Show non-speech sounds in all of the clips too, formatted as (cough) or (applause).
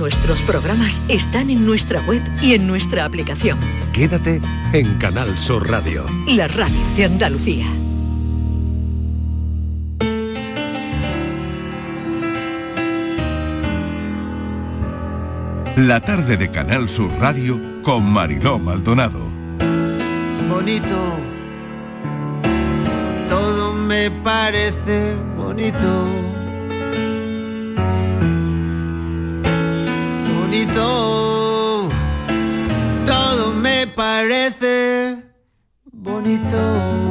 Nuestros programas están en nuestra web y en nuestra aplicación. Quédate en Canal Sur Radio. La radio de Andalucía. La tarde de Canal Sur Radio con Mariló Maldonado. Bonito, todo me parece bonito. Todo me parece bonito.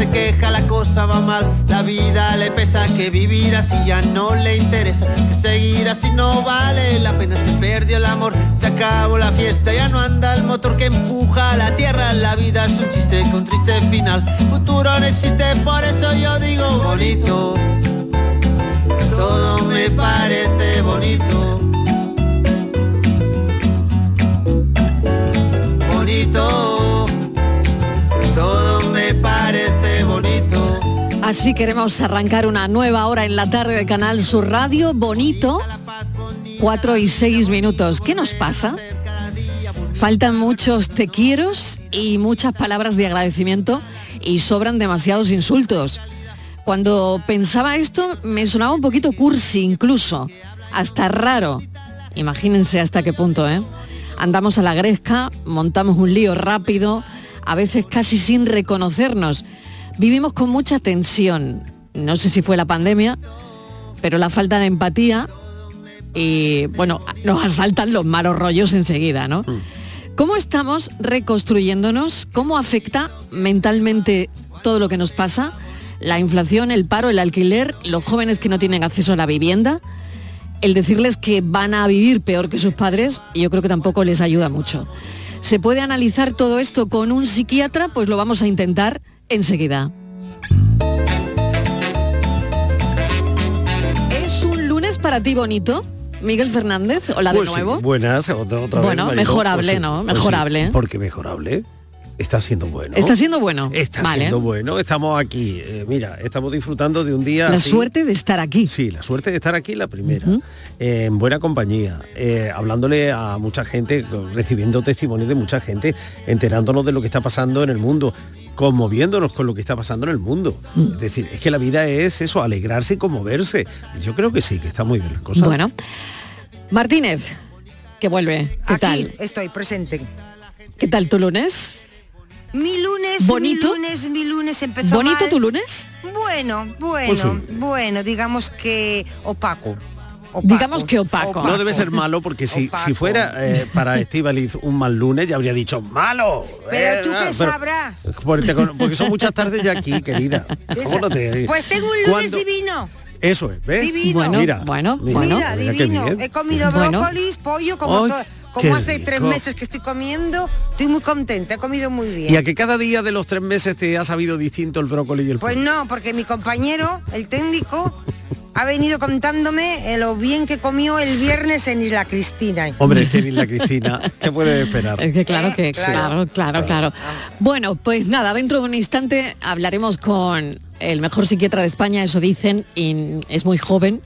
Se queja, la cosa va mal, la vida le pesa que vivir así ya no le interesa, que seguir así no vale la pena, se perdió el amor, se acabó la fiesta, ya no anda el motor que empuja a la tierra, la vida es un chiste con triste final, futuro no existe, por eso yo digo bonito, todo me parece bonito. Así queremos arrancar una nueva hora en la tarde de Canal Sur Radio, bonito, 4 y 6 minutos. ¿Qué nos pasa? Faltan muchos te quieros y muchas palabras de agradecimiento y sobran demasiados insultos. Cuando pensaba esto me sonaba un poquito cursi incluso, hasta raro. Imagínense hasta qué punto, ¿eh? Andamos a la gresca, montamos un lío rápido, a veces casi sin reconocernos. Vivimos con mucha tensión. No sé si fue la pandemia, pero la falta de empatía y, bueno, nos asaltan los malos rollos enseguida, ¿no? ¿Cómo estamos reconstruyéndonos? ¿Cómo afecta mentalmente todo lo que nos pasa? La inflación, el paro, el alquiler, los jóvenes que no tienen acceso a la vivienda, el decirles que van a vivir peor que sus padres, yo creo que tampoco les ayuda mucho. ¿Se puede analizar todo esto con un psiquiatra? Pues lo vamos a intentar enseguida. ¿Es un lunes para ti bonito? Miguel Fernández, hola Pues de sí, nuevo. buenas, otra, otra vez, Bueno, mejorable, pues sí, ¿no? pues sí. Mejorable. ¿Por qué mejorable? Está siendo bueno. Está siendo bueno. Está Vale. siendo bueno. Estamos aquí. eh, mira, estamos disfrutando de un día. La así. suerte de estar aquí. Sí, la suerte de estar aquí la primera. eh, en buena compañía, eh, hablándole a mucha gente, recibiendo testimonios de mucha gente, enterándonos de lo que está pasando en el mundo, conmoviéndonos con lo que está pasando en el mundo. Mm. Es decir, es que la vida es eso, alegrarse y conmoverse. Yo creo que sí, que está muy bien la cosa. Bueno, Martínez, que vuelve. ¿Qué Aquí tal? estoy presente. ¿Qué tal tu lunes? Mi lunes, ¿Bonito? mi lunes, mi lunes empezó ¿Bonito mal. tu lunes? Bueno, bueno, Pues bueno, digamos que opaco. opaco, Digamos que opaco. No debe ser malo porque si, Opaco. si fuera eh, para Estivaliz un mal lunes ya habría dicho malo. Pero Eh, tú ah, qué sabrás. Porque, son muchas tardes ya aquí, querida. ¿Cómo no te- Pues tengo un lunes ¿Cuándo? divino. Eso es, ¿ves? Divino. Bueno, Mira, bueno, mira, bueno. Mira, divino. He comido Bueno. brócolis, pollo, como, Ay, qué como hace tres meses que estoy comiendo. Estoy muy contenta, he comido muy bien. Y a que cada día de los tres meses te ha sabido distinto el brócoli y el Pues pollo. no, porque mi compañero, el técnico, ha venido contándome eh, lo bien que comió el viernes en Isla Cristina. Hombre, es que ni la Cristina, ¿qué puede esperar? Es que claro Eh, que, claro. claro, claro, claro. Bueno, pues nada, dentro de un instante hablaremos con el mejor psiquiatra de España, eso dicen, y es muy joven.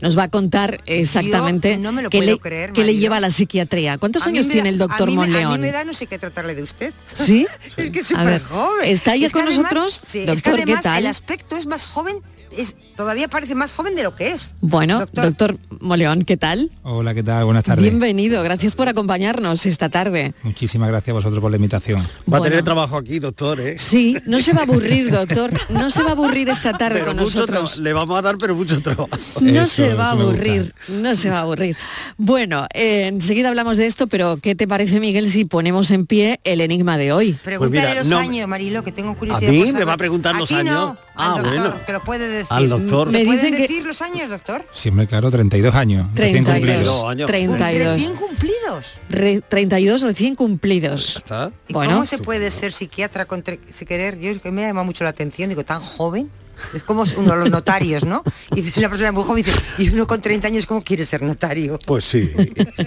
Nos va a contar exactamente no me lo qué, le, creer, qué le lleva a la psiquiatría. ¿Cuántos A años tiene el doctor me- A Monleón? mí me da no sé qué tratarle de usted. ¿Sí? Es que es súper joven. ¿está Es que con además- nosotros? Sí, es Doctor, que ¿qué además tal? el aspecto es más joven, es, todavía parece más joven de lo que es. Bueno, doctor, Moleón, ¿qué tal? Hola, ¿qué tal? Buenas tardes. Bienvenido, gracias por acompañarnos esta tarde. Muchísimas gracias a vosotros por la invitación. Va a tener trabajo aquí, doctor, ¿eh? Sí, no se va a aburrir, doctor. No se va a aburrir esta tarde Pero con mucho nosotros. le vamos a dar, pero mucho trabajo. No se va a aburrir, no se va a aburrir. Bueno, eh, enseguida hablamos de esto, pero ¿qué te parece, Miguel, si ponemos en pie el enigma de hoy? Pregúntale mira, los no- años, Marilo, que tengo ¿A curiosidad. mí me saber. va a preguntar los años? No, Ah, al doctor, bueno. que lo puede decir. Al doctor. Me ¿Se pueden dicen que decir los años, doctor? Siempre, claro, 32 años. recién 32. cumplidos. años. 32. Recién cumplidos. Re- 32 recién cumplidos. ¿Está? ¿Y Bueno. cómo se puede ser psiquiatra con sin querer? Yo es que me llama mucho la atención, digo, tan joven. Es como uno de los notarios, ¿no? Y dice una persona muy joven, dice, y uno con 30 años, ¿cómo quiere ser notario? Pues sí.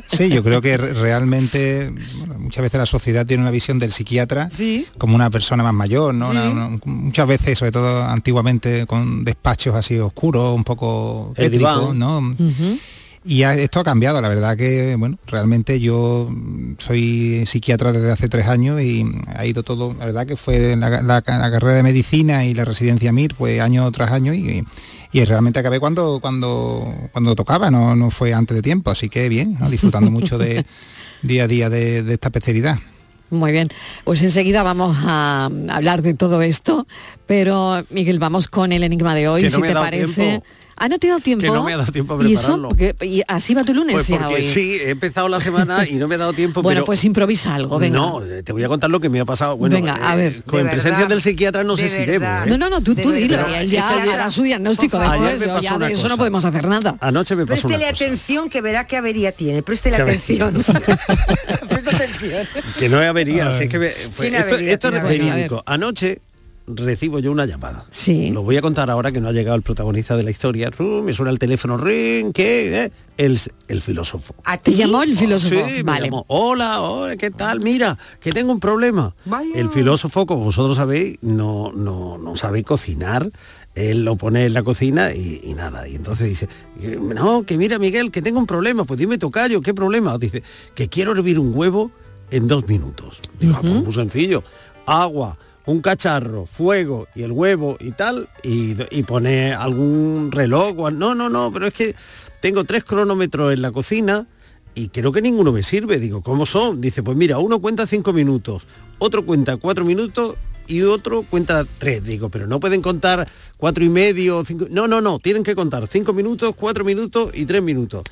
Sí, yo creo que re- realmente bueno, muchas veces la sociedad tiene una visión del psiquiatra Sí. como una persona más mayor, ¿no? Una- una- muchas veces, sobre todo antiguamente, con despachos así oscuros, un poco diván. ¿no? Y ha- esto ha cambiado, la verdad que, bueno, realmente yo soy psiquiatra desde hace tres años y ha ido todo, la verdad que fue la, la- la carrera de medicina y la residencia MIR fue año tras año y, y realmente acabé cuando, cuando, cuando tocaba, no, no fue antes de tiempo, así que bien, ¿no? disfrutando (laughs) mucho de día a día de, de esta especialidad. Muy bien, pues enseguida vamos a hablar de todo esto, pero Miguel, vamos con el enigma de hoy, Que no si me te parece. tiempo. Ah, no te ha dado tiempo. Que no me ha dado tiempo a ¿Y eso? prepararlo. Porque- y así va tu lunes Pues ya porque hoy. sí, he empezado la semana y no me he dado tiempo. (laughs) bueno, pero pues improvisa algo, venga. No, te voy a contar lo que me ha pasado. Bueno, Venga, a eh, ver. Con De presencia verdad, del psiquiatra no de sé si debo. ¿eh? No, no, no, tú, tú dilo, él ya hará su diagnóstico por favor. después, Ayer me o pasó ya una de eso cosa. no podemos hacer nada. Anoche me pasó Préstele una cosa. atención que verá qué avería tiene. Préstele atención. (laughs) Presta atención. Que no es avería, es que me- fue- Tiene esto, avería, esto es verídico. Anoche recibo yo una llamada. Sí. Lo voy a contar ahora que no ha llegado el protagonista de la historia. Ru, Me suena el teléfono, ring, ¿qué? ¿Eh? El, el filósofo. ¿A ¿Te ti? llamó el filósofo? Sí, me vale. llamó, Hola, hola, ¿qué tal? Mira, que tengo un problema. Vaya. El filósofo, como vosotros sabéis, no, no, no sabe cocinar. Él lo pone en la cocina y, y nada. Y entonces dice, no, que mira Miguel, que tengo un problema. Pues dime tocayo, ¿qué problema? Dice, que quiero hervir un huevo en dos minutos. Digo, "Ah, pues muy sencillo. Agua, un cacharro, fuego y el huevo y tal, y, y pone algún reloj. o No, no, no, pero es que tengo tres cronómetros en la cocina y creo que ninguno me sirve. Digo, ¿cómo son? Dice, pues mira, uno cuenta cinco minutos, otro cuenta cuatro minutos y otro cuenta tres. Digo, pero no pueden contar cuatro y medio, cinco. No, no, no, tienen que contar cinco minutos, cuatro minutos y tres minutos.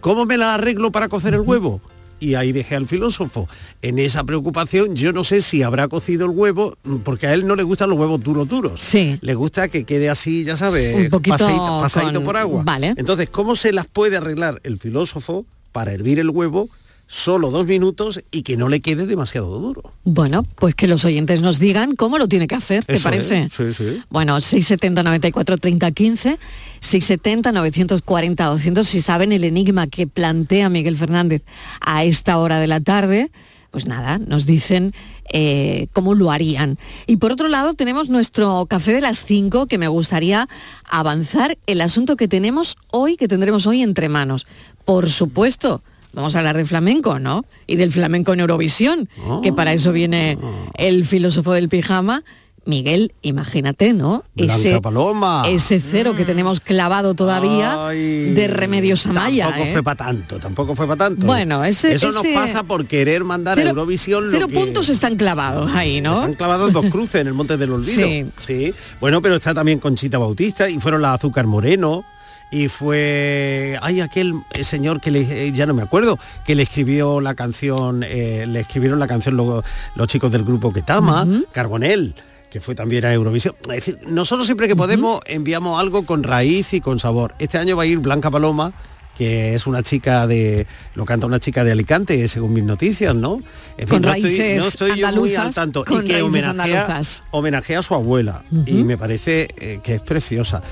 ¿Cómo me la arreglo para cocer el huevo? Y ahí dejé al filósofo. En esa preocupación, yo no sé si habrá cocido el huevo, mm, porque a él no le gustan los huevos duros duros. Sí. Le gusta que quede así, ya sabes, Un poquito pasadito, pasadito con- por agua. vale. Entonces, ¿cómo se las puede arreglar el filósofo para hervir el huevo solo dos minutos y que no le quede demasiado duro? Bueno, pues que los oyentes nos digan cómo lo tiene que hacer, ¿te Eso parece? es, sí, sí. Bueno, 670 94 30 15, 670 940 200, si saben el enigma que plantea Miguel Fernández a esta hora de la tarde, pues nada, nos dicen eh, cómo lo harían. Y por otro lado tenemos nuestro café de las 5, que me gustaría avanzar el asunto que tenemos hoy, que tendremos hoy entre manos. Por supuesto, vamos a hablar de flamenco, ¿no? Y del flamenco en Eurovisión, que para eso viene el filósofo del pijama. Miguel, imagínate, ¿no? Blanca Paloma. ese cero que tenemos clavado todavía Ay, de Remedios Amaya. Tampoco ¿eh? fue para tanto, tampoco fue para tanto. Bueno, ese- Eso nos ese- pasa por querer mandar a Eurovisión lo que- puntos están clavados ahí, ¿no? Están clavados dos cruces en el Monte del Olvido. Sí. Sí. Bueno, pero está también Conchita Bautista y fueron las Azúcar Moreno. Y fue, ay, aquel señor que le, eh, ya no me acuerdo, que le escribió la canción, eh, le escribieron la canción lo- los chicos del grupo Ketama, Carbonell, que fue también a Eurovisión. Es decir, nosotros siempre que podemos enviamos algo con raíz y con sabor. Este año va a ir Blanca Paloma, que es una chica de, lo canta una chica de Alicante, según mis noticias, ¿no? En Con no estoy, raíces no estoy yo muy al tanto. y que homenajea, homenajea a su abuela. Y me parece eh, que es preciosa.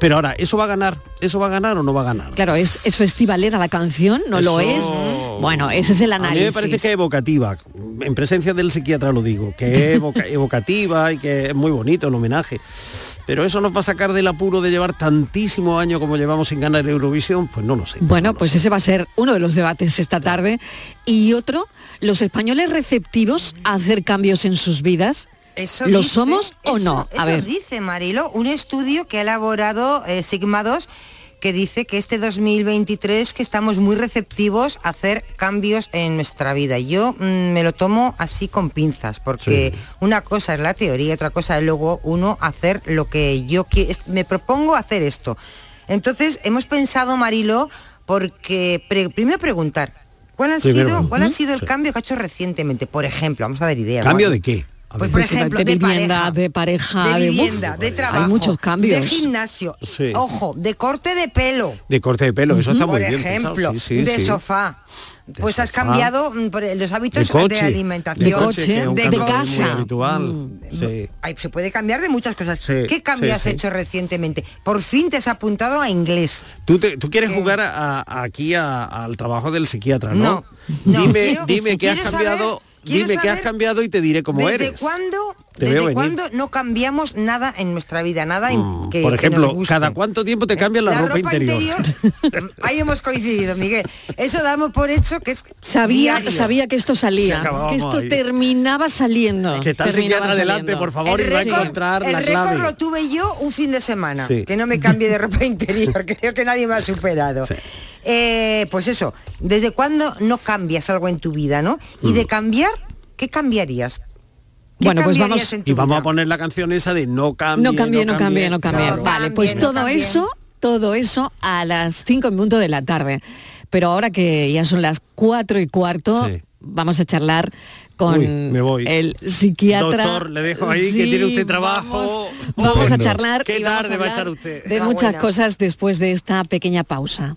Pero ahora, ¿eso va a ganar? ¿Eso va a ganar o no va a ganar? Claro, ¿es, es festivalera la canción? ¿No lo es? Bueno, ese es el A mí análisis. me parece que evocativa, en presencia del psiquiatra lo digo, que es evoca- (laughs) evocativa y que es muy bonito el homenaje. Pero eso nos va a sacar del apuro de llevar tantísimos años como llevamos sin ganar Eurovisión, pues no lo sé. Bueno, no lo pues sé. ese va a ser uno de los debates esta tarde. Y otro, los españoles receptivos a hacer cambios en sus vidas. Eso ¿Lo dice- somos o eso- no? A eso ver. dice Marilo, un estudio que ha elaborado eh, Sigma 2 que dice que este 2023 que estamos muy receptivos a hacer cambios en nuestra vida. Yo mm, me lo tomo así con pinzas, porque una cosa es la teoría, otra cosa es luego uno hacer lo que yo qui- es- me propongo hacer esto. Entonces hemos pensado, Marilo, porque pre- primero preguntar, ¿cuál ha Primero, sido, cuál ha sido el Sí. cambio que ha hecho recientemente? Por ejemplo, vamos a dar ideas. ¿Cambio ¿no? de qué? A Pues por ejemplo, de, de, vivienda, pareja, de pareja, de de, vivienda, uf, de trabajo, Hay muchos cambios. de gimnasio, Sí. ojo, de corte de pelo, De corte de pelo, eso está muy por bien ejemplo, pensado, sí, sí, de sí. sofá. De pues has cambiado mm, por los hábitos de coche, de alimentación, de coche, que de casa. habitual. Sí. Ay, se puede cambiar de muchas cosas. Sí, ¿Qué cambio sí, has sí. hecho recientemente? Por fin te has apuntado a inglés. ¿Tú, te- tú quieres jugar a- a- aquí a- al trabajo del psiquiatra, ¿no? No, no, dime, quiero- dime qué has cambiado, saber- quiero dime qué has cambiado y te diré cómo ¿Desde eres. cuándo, Te desde cuándo no cambiamos nada en nuestra vida? Nada en Mm, que Por que ejemplo, nos guste? ¿cada cuánto tiempo te cambias la, ropa, interior? (laughs) ahí hemos coincidido, Miguel. Eso damos por hecho que es Sabía, diario. sabía que esto salía, Que esto ahí. terminaba saliendo. que está el terminaba psiquiatra adelante, saliendo. por favor, el y va a récord, encontrar el la récord lo tuve yo un fin de semana, Sí. que no me cambie de ropa (laughs) interior, (laughs) creo que nadie me ha superado. Sí. Eh, pues eso, ¿desde cuándo no cambias algo en tu vida, no? Y Mm. de cambiar, ¿qué cambiarías? ¿Qué Bueno, pues vamos- Y vamos vida? a poner la canción esa de no cambie, No cambie, no cambie, no cambie. No Vale, pues no todo cambie. eso, todo eso a las 5 en punto de la tarde. Pero ahora que ya son las 4 y cuarto, Sí. vamos a charlar con Uy, me voy. el psiquiatra. Doctor, le dejo ahí, que tiene usted trabajo. Vamos, vamos a charlar Qué y vamos tarde a va a hablar echar usted. de Ah, muchas buena. cosas después de esta pequeña pausa.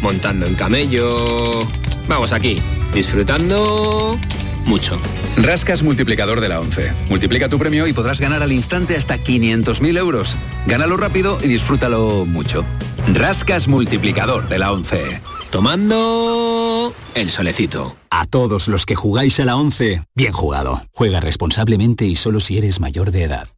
montando en camello. Vamos aquí, disfrutando mucho. Rascas multiplicador de la 11. Multiplica tu premio y podrás ganar al instante hasta 500.000 euros. Gánalo rápido y disfrútalo mucho. Rascas multiplicador de la 11. Tomando el solecito. A todos los que jugáis a la 11, bien jugado. Juega responsablemente y solo si eres mayor de edad.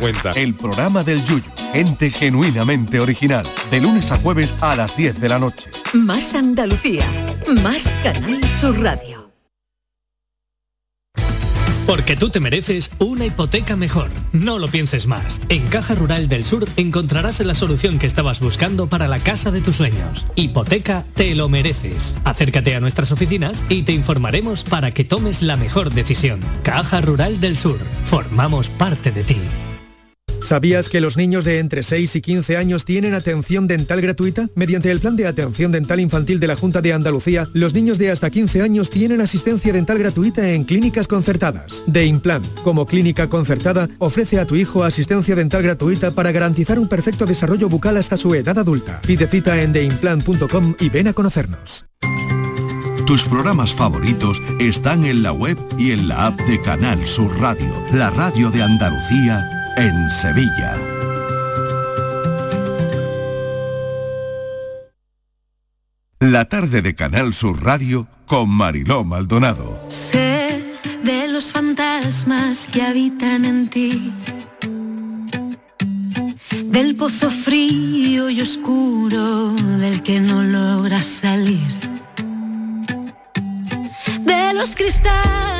cuenta. El programa del Yuyu, ente genuinamente original, de lunes a jueves a las 10 de la noche. Más Andalucía. Más Canal Sur Radio. Porque tú te mereces una hipoteca mejor. No lo pienses más. En Caja Rural del Sur encontrarás la solución que estabas buscando para la casa de tus sueños. Hipoteca te lo mereces. Acércate a nuestras oficinas y te informaremos para que tomes la mejor decisión. Caja Rural del Sur. Formamos parte de ti. ¿Sabías que los niños de entre 6 y 15 años tienen atención dental gratuita? Mediante el Plan de Atención Dental Infantil de la Junta de Andalucía, los niños de hasta 15 años tienen asistencia dental gratuita en clínicas concertadas. De Implant, como clínica concertada, ofrece a tu hijo asistencia dental gratuita para garantizar un perfecto desarrollo bucal hasta su edad adulta. Pide cita en theimplant.com y ven a conocernos. Tus programas favoritos están en la web y en la app de Canal Sur Radio, la radio de Andalucía en Sevilla. La tarde de Canal Sur Radio con Mariló Maldonado. Sé de los fantasmas que habitan en ti. Del pozo frío y oscuro del que no logras salir. De los cristales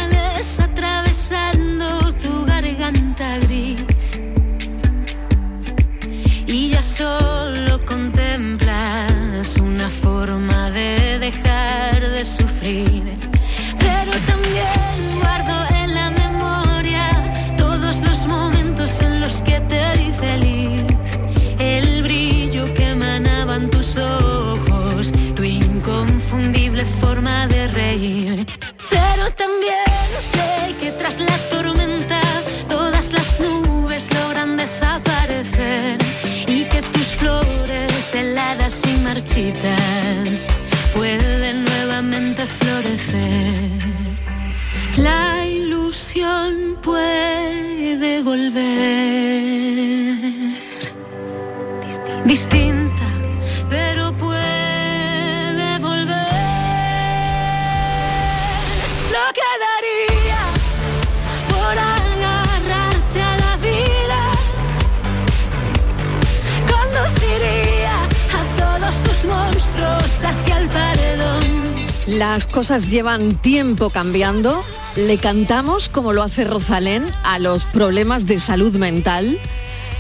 Las cosas llevan tiempo cambiando. Le cantamos, como lo hace Rosalén, a los problemas de salud mental.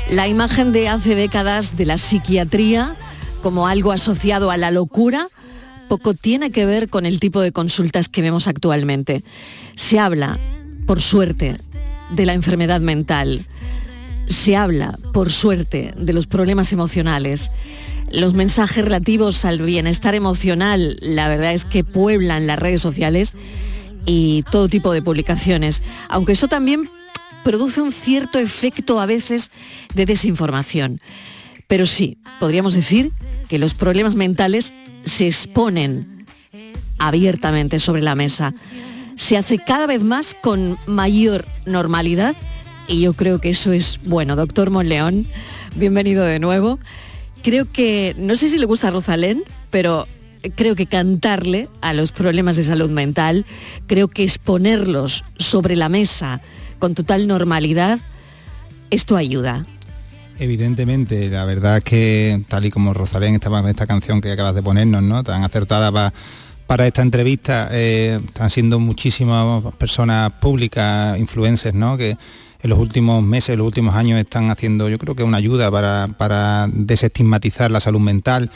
La imagen de hace décadas de la psiquiatría como algo asociado a la locura poco tiene que ver con el tipo de consultas que vemos actualmente. Se habla, por suerte, de la enfermedad mental. Se habla, por suerte, de los problemas emocionales. Los mensajes relativos al bienestar emocional, la verdad es que pueblan las redes sociales y todo tipo de publicaciones, aunque eso también produce un cierto efecto a veces de desinformación. Pero sí, podríamos decir que los problemas mentales se exponen abiertamente sobre la mesa. Se hace cada vez más con mayor normalidad y yo creo que eso es bueno. Doctor Monleón, bienvenido de nuevo. Creo que, no sé si le gusta a Rosalén, pero creo que cantarle a los problemas de salud mental, creo que exponerlos sobre la mesa con total normalidad, esto ayuda. Evidentemente, la verdad es que tal y como Rosalén estaba esta canción que acabas de ponernos, ¿no? Tan acertada pa- para esta entrevista, eh, están siendo muchísimas personas públicas, influencers, ¿no? Que en los últimos meses, en los últimos años están haciendo, yo creo que una ayuda para, para desestigmatizar la salud mental.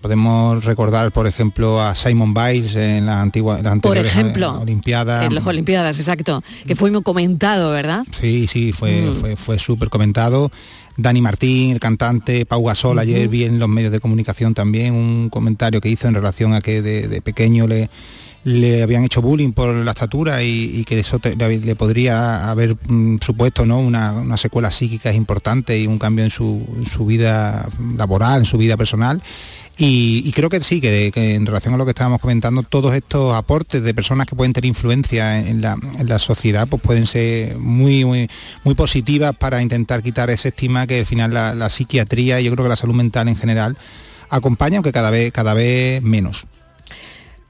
Podemos recordar, por ejemplo, a Simon Biles en las antiguas en las Por ejemplo, Olimpiadas. En las Olimpiadas, exacto, que fue muy comentado, ¿verdad? Sí, sí, fue, Mm. fue, fue súper comentado. Dani Martín, el cantante, Pau Gasol, ayer vi en los medios de comunicación también un comentario que hizo en relación a que de, de pequeño le, le habían hecho bullying por la estatura y, y que eso le, podría haber mm, supuesto ¿no? una, una secuela psíquica importante y un cambio en su, su vida laboral, en su vida personal. Y, creo que sí, que, en relación a lo que estábamos comentando, todos estos aportes de personas que pueden tener influencia en la, en la sociedad, pues pueden ser muy, muy, muy positivas para intentar quitar ese estigma que al final la, la psiquiatría y yo creo que la salud mental en general acompaña, aunque cada vez, cada vez menos.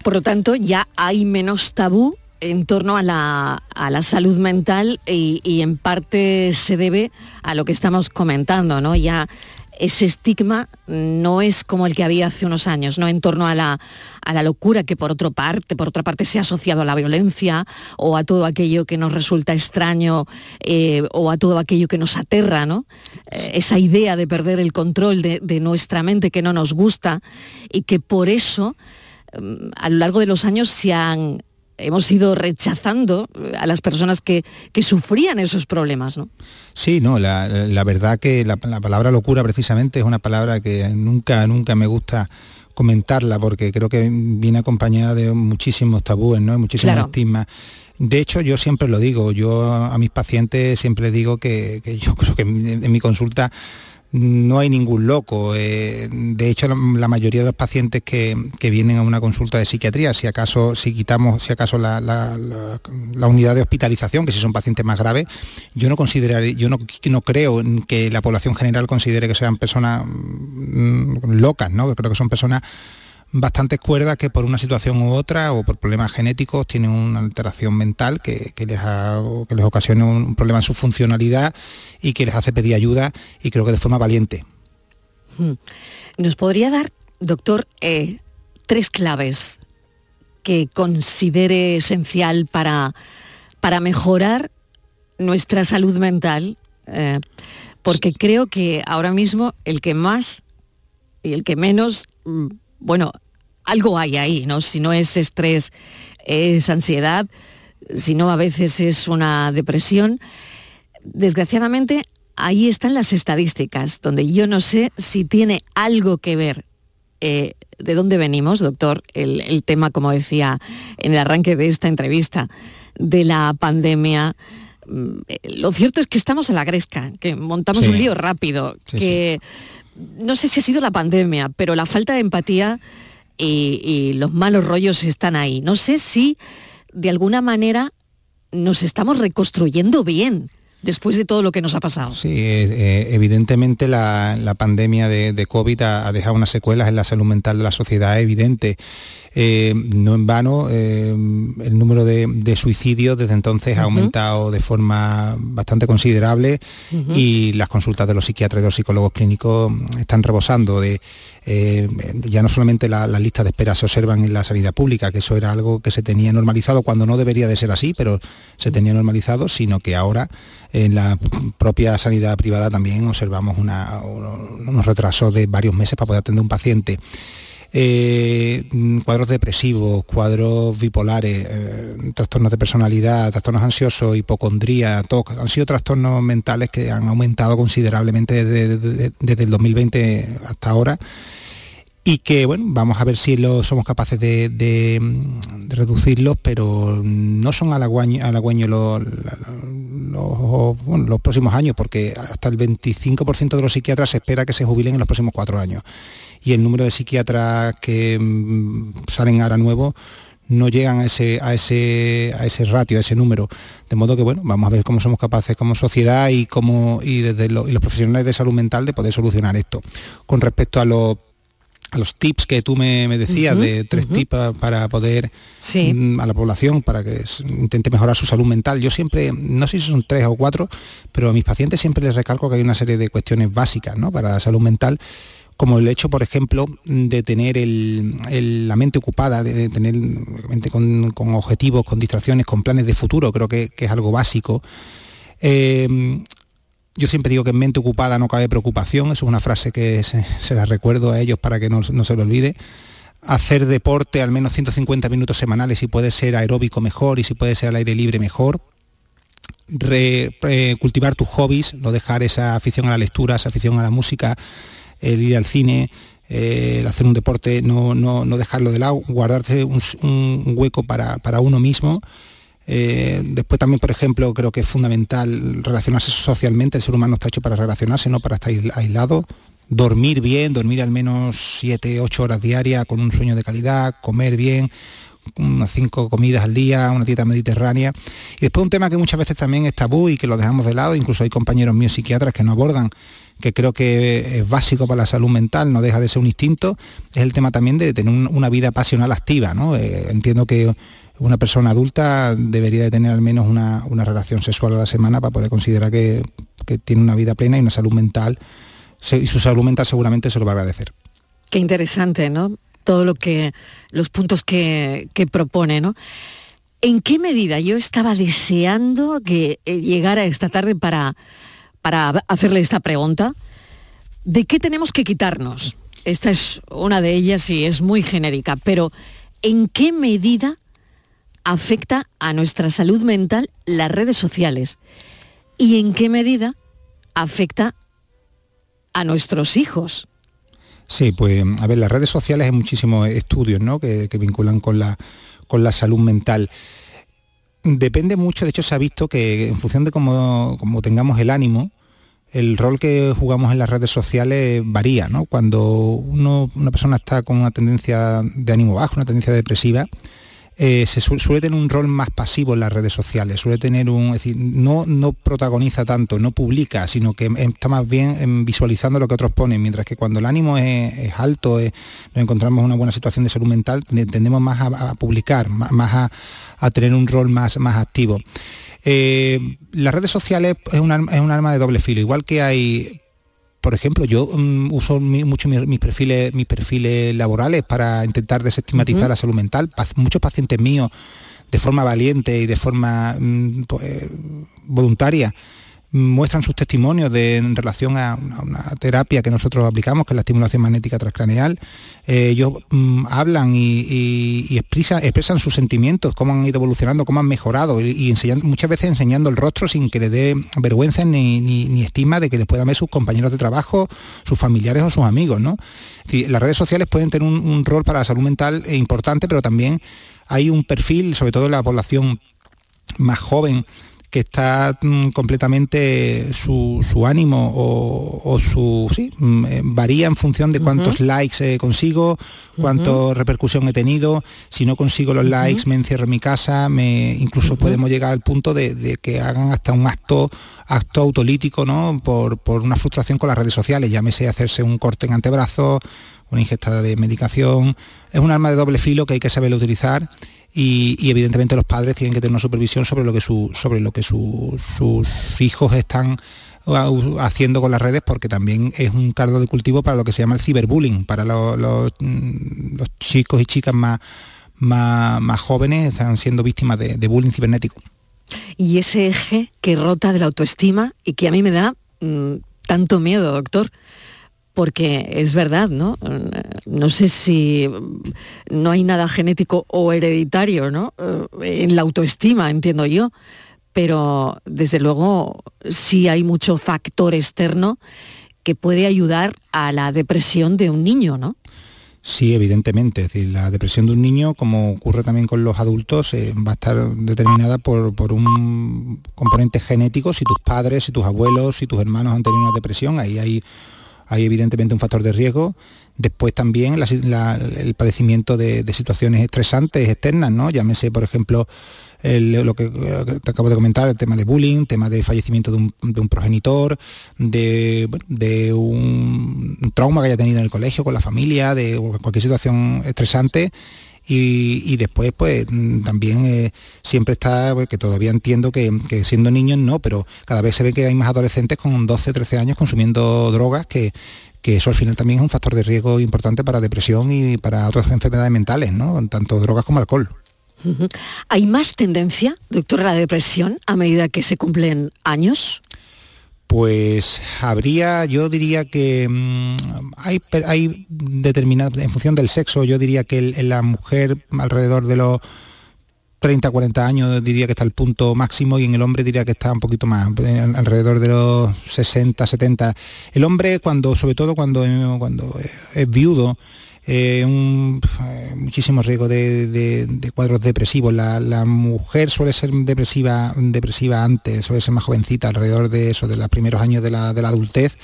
Por lo tanto, ya hay menos tabú en torno a la, a la salud mental y, en parte se debe a lo que estamos comentando, ¿no? Ya ese estigma no es como el que había hace unos años, ¿no? En torno a la, a la locura que por otra parte, por otra parte se ha asociado a la violencia o a todo aquello que nos resulta extraño eh, o a todo aquello que nos aterra, ¿no? Eh, esa idea de perder el control de, nuestra mente que no nos gusta y que por eso a lo largo de los años se han hemos ido rechazando eh, a las personas que, que sufrían esos problemas, ¿no? Sí, no, la, la verdad que la, la palabra locura precisamente es una palabra que nunca, nunca me gusta comentarla porque creo que viene acompañada de muchísimos tabúes, ¿no? Muchísimos Claro. estigmas. De hecho, yo siempre lo digo, yo a mis pacientes siempre digo que, que yo creo que en mi consulta no hay ningún loco. eh, de hecho, la, mayoría de los pacientes que, que vienen a una consulta de psiquiatría, si acaso, si quitamos, si acaso la, la- unidad de hospitalización, que si son pacientes más graves, yo no consideraría, yo no, no creo que la población general considere que sean personas mm, locas, ¿no? Creo que son personas bastante cuerdas que por una situación u otra o por problemas genéticos tienen una alteración mental que, les, que les ocasiona un problema en su funcionalidad y que les hace pedir ayuda y creo que de forma valiente. Hmm. ¿Nos podría dar, doctor, eh, tres claves que considere esencial para, para mejorar nuestra salud mental? Eh, porque creo que ahora mismo el que más y el que menos, mm, bueno, algo hay ahí, ¿no? Si no es estrés, es ansiedad, si no a veces es una depresión. Desgraciadamente, ahí están las estadísticas, donde yo no sé si tiene algo que ver eh, de dónde venimos, doctor, el, el tema, como decía en el arranque de esta entrevista, de la pandemia. Mm, eh, Lo cierto es que estamos a la gresca, que montamos Sí. un lío rápido, Sí, que no sé si ha sido la pandemia, pero la falta de empatía y, los malos rollos están ahí. No sé si de alguna manera nos estamos reconstruyendo bien después de todo lo que nos ha pasado. Sí, eh, eh, evidentemente la, la pandemia de, de COVID ha, ha dejado unas secuelas en la salud mental de la sociedad evidente. Eh, no en vano, eh, el número de, de suicidios desde entonces ha aumentado de forma bastante considerable y las consultas de los psiquiatras y de los psicólogos clínicos están rebosando de eh, ya no solamente la- las listas de espera se observan en la sanidad pública, que eso era algo que se tenía normalizado cuando no debería de ser así, pero se tenía normalizado, sino que ahora en la propia sanidad privada también observamos una- unos retrasos de varios meses para poder atender a un paciente. Eh, mm, cuadros depresivos, cuadros bipolares, eh, trastornos de personalidad, trastornos ansiosos, hipocondría, TOC, han sido trastornos mentales que han aumentado considerablemente desde, el 2020 hasta ahora y que bueno, vamos a ver si lo, somos capaces de, mm, reducirlos, pero no son halagüeños halagüeños los, los próximos años, porque hasta el 25% de los psiquiatras se espera que se jubilen en los próximos cuatro años. Y el número de psiquiatras que mm, salen ahora nuevos no llegan a ese, a ese, a ese ratio, a ese número. De modo que bueno, vamos a ver cómo somos capaces como sociedad y cómo y desde lo- y los profesionales de salud mental de poder solucionar esto. Con respecto a los a los tips que tú me, me decías, de tres ujú. tips pa- para poder mm, a la población, para que intente mejorar su salud mental. Yo siempre, no sé si son tres o cuatro, pero a mis pacientes siempre les recalco que hay una serie de cuestiones básicas ¿no? para la salud mental como el hecho, por ejemplo, de tener la mente ocupada, de, tener mente con, objetivos, con distracciones, con planes de futuro, creo que, es algo básico. Eh, yo siempre digo que en mente ocupada no cabe preocupación, eso es una frase que se, la recuerdo a ellos para que no, se lo olvide. Hacer deporte al menos 150 minutos semanales, si puede ser aeróbico mejor y si puede ser al aire libre mejor. Eh, cultivar tus hobbies, no dejar esa afición a la lectura, esa afición a la música, el ir al cine, eh, el hacer un deporte, no, no, no dejarlo de lado, guardarse un, hueco para, para uno mismo. Eh, después también, por ejemplo, creo que es fundamental relacionarse socialmente. El ser humano está hecho para relacionarse, no para estar aisl- aislado. Dormir bien, dormir al menos 7, 8 horas diarias con un sueño de calidad, comer bien, unas cinco comidas al día, una dieta mediterránea. Y después un tema que muchas veces también es tabú y que lo dejamos de lado, incluso hay compañeros míos psiquiatras que no abordan, que creo que es básico para la salud mental, no deja de ser un instinto, es el tema también de tener un- una vida pasional activa. ¿no? Eh, entiendo que una persona adulta debería de tener al menos una, una relación sexual a la semana para poder considerar que, que tiene una vida plena y una salud mental, y su salud mental seguramente se lo va a agradecer. Qué interesante, ¿no? Todo lo que, los puntos que, que propone, ¿no? ¿En qué medida yo estaba deseando que eh, llegara esta tarde para, para hacerle esta pregunta? ¿De qué tenemos que quitarnos? Esta es una de ellas y es muy genérica, pero ¿en qué medida afecta a nuestra salud mental las redes sociales? ¿Y en qué medida afecta a nuestros hijos? Sí, pues a ver, las redes sociales hay muchísimos estudios ¿no? que, vinculan con la, con la salud mental. Depende mucho, de hecho se ha visto que en función de cómo, cómo tengamos el ánimo, el rol que jugamos en las redes sociales varía, ¿no? Cuando una persona está con una tendencia de ánimo bajo, una tendencia depresiva, eh, se su- suele tener un rol más pasivo en las redes sociales, suele tener un, es decir, no, no protagoniza tanto, no publica, sino que está más bien em, visualizando lo que otros ponen, mientras que cuando el ánimo es, alto, nos encontramos en una buena situación de salud mental, te- tendemos más a, publicar, más, a, tener un rol más, más activo. Eh, las redes sociales es un, es un arma de doble filo, igual que hay por ejemplo, yo mm, uso mi- mucho mi- mis perfiles, mis perfiles laborales para intentar desestigmatizar la salud mental. Pa- muchos pacientes míos, de forma valiente y de forma mm, pues, voluntaria, muestran sus testimonios de, en relación a una, terapia que nosotros aplicamos, que es la estimulación magnética transcraneal. Eh, ellos mm, hablan y, y- y expresa- expresan sus sentimientos, cómo han ido evolucionando, cómo han mejorado, y, muchas veces enseñando el rostro sin que le dé vergüenza ni, ni- ni estima de que les puedan ver sus compañeros de trabajo, sus familiares o sus amigos. ¿no? Las redes sociales pueden tener un, un rol para la salud mental eh, importante, pero también hay un perfil, sobre todo en la población más joven, que está mm, completamente su, su ánimo o, o su sí, mm, eh, varía en función de cuántos likes eh, consigo, cuánto repercusión he tenido. Si no consigo los likes, me encierro en mi casa, me incluso podemos llegar al punto de, de que hagan hasta un acto acto autolítico, ¿no? Por, por una frustración con las redes sociales, llámese hacerse un corte en antebrazo, una ingesta de medicación. Es un arma de doble filo que hay que saber utilizar y, evidentemente los padres tienen que tener una supervisión sobre lo que, su, sobre lo que su- sus hijos están uh, haciendo con las redes porque también es un cardo de cultivo para lo que se llama el ciberbullying, para lo- los, mm, los chicos y chicas más, más, más jóvenes están siendo víctimas de, de bullying cibernético. Y ese eje que rota de la autoestima y que a mí me da mm, tanto miedo, doctor, porque es verdad, ¿no? No sé si no hay nada genético o hereditario, ¿no? Eh, En la autoestima, entiendo yo, pero desde luego sí hay mucho factor externo que puede ayudar a la depresión de un niño, ¿no? Sí, evidentemente. Es decir, la depresión de un niño, como ocurre también con los adultos, eh, va a estar determinada por, por un componente genético. Si tus padres, si tus abuelos, si tus hermanos han tenido una depresión, ahí hay, hay evidentemente un factor de riesgo. Después también el padecimiento de, situaciones estresantes externas, ¿no? Llámese, por ejemplo, lo que eh, te acabo de comentar, el tema de bullying, tema de fallecimiento de un, progenitor, de, un trauma que haya tenido en el colegio, con la familia, de cualquier situación estresante. Y, después, pues mm, también eh, siempre está, pues, que todavía entiendo que, que siendo niños no, pero cada vez se ve que hay más adolescentes con 12, 13 años consumiendo drogas que, que eso al final también es un factor de riesgo importante para depresión y para otras enfermedades mentales, ¿no? Tanto drogas como alcohol. ¿Hay más tendencia, doctor, a la depresión a medida que se cumplen años? Pues habría, yo diría que mm, hay, hay determinada, en función del sexo, yo diría que el- la mujer alrededor de los 30, 40 años diría que está el punto máximo y en el hombre diría que está un poquito más, alrededor de los 60, 70. El hombre cuando, sobre todo cuando, eh, cuando es viudo, eh, un, eh, muchísimo riesgo de, de- de cuadros depresivos. La, la mujer suele ser depresiva, depresiva antes, suele ser más jovencita, alrededor de eso, de los primeros años de la, de la adultez.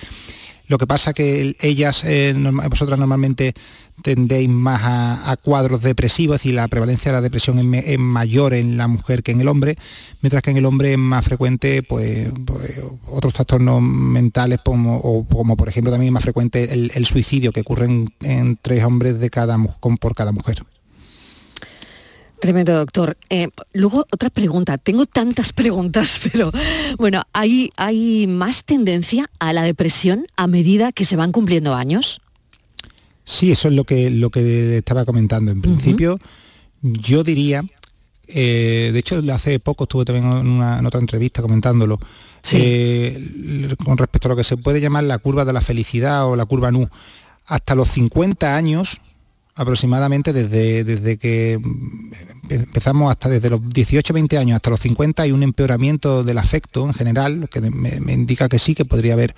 Lo que pasa que el- ellas, eh, vosotras normalmente tendéis más a, cuadros depresivos y la prevalencia de la depresión es, mayor en la mujer que en el hombre, mientras que en el hombre es más frecuente pues, pues, otros trastornos mentales como, o como por ejemplo también es más frecuente el, suicidio que ocurre en, tres hombres de cada, por cada mujer. Tremendo, doctor. Eh, luego, otra pregunta. Tengo tantas preguntas, (laughs) pero bueno, ¿hay, ¿hay más tendencia a la depresión a medida que se van cumpliendo años? Sí, eso es lo que, lo que estaba comentando. En principio, yo diría, eh, de hecho hace poco estuve también en, una, en otra entrevista comentándolo, eh, l- con respecto a lo que se puede llamar la curva de la felicidad o la curva NU. Hasta los 50 años, aproximadamente desde, desde que mm, empezamos hasta desde los 18 20 años hasta los 50 hay un empeoramiento del afecto en general, que me, indica que sí, que podría haber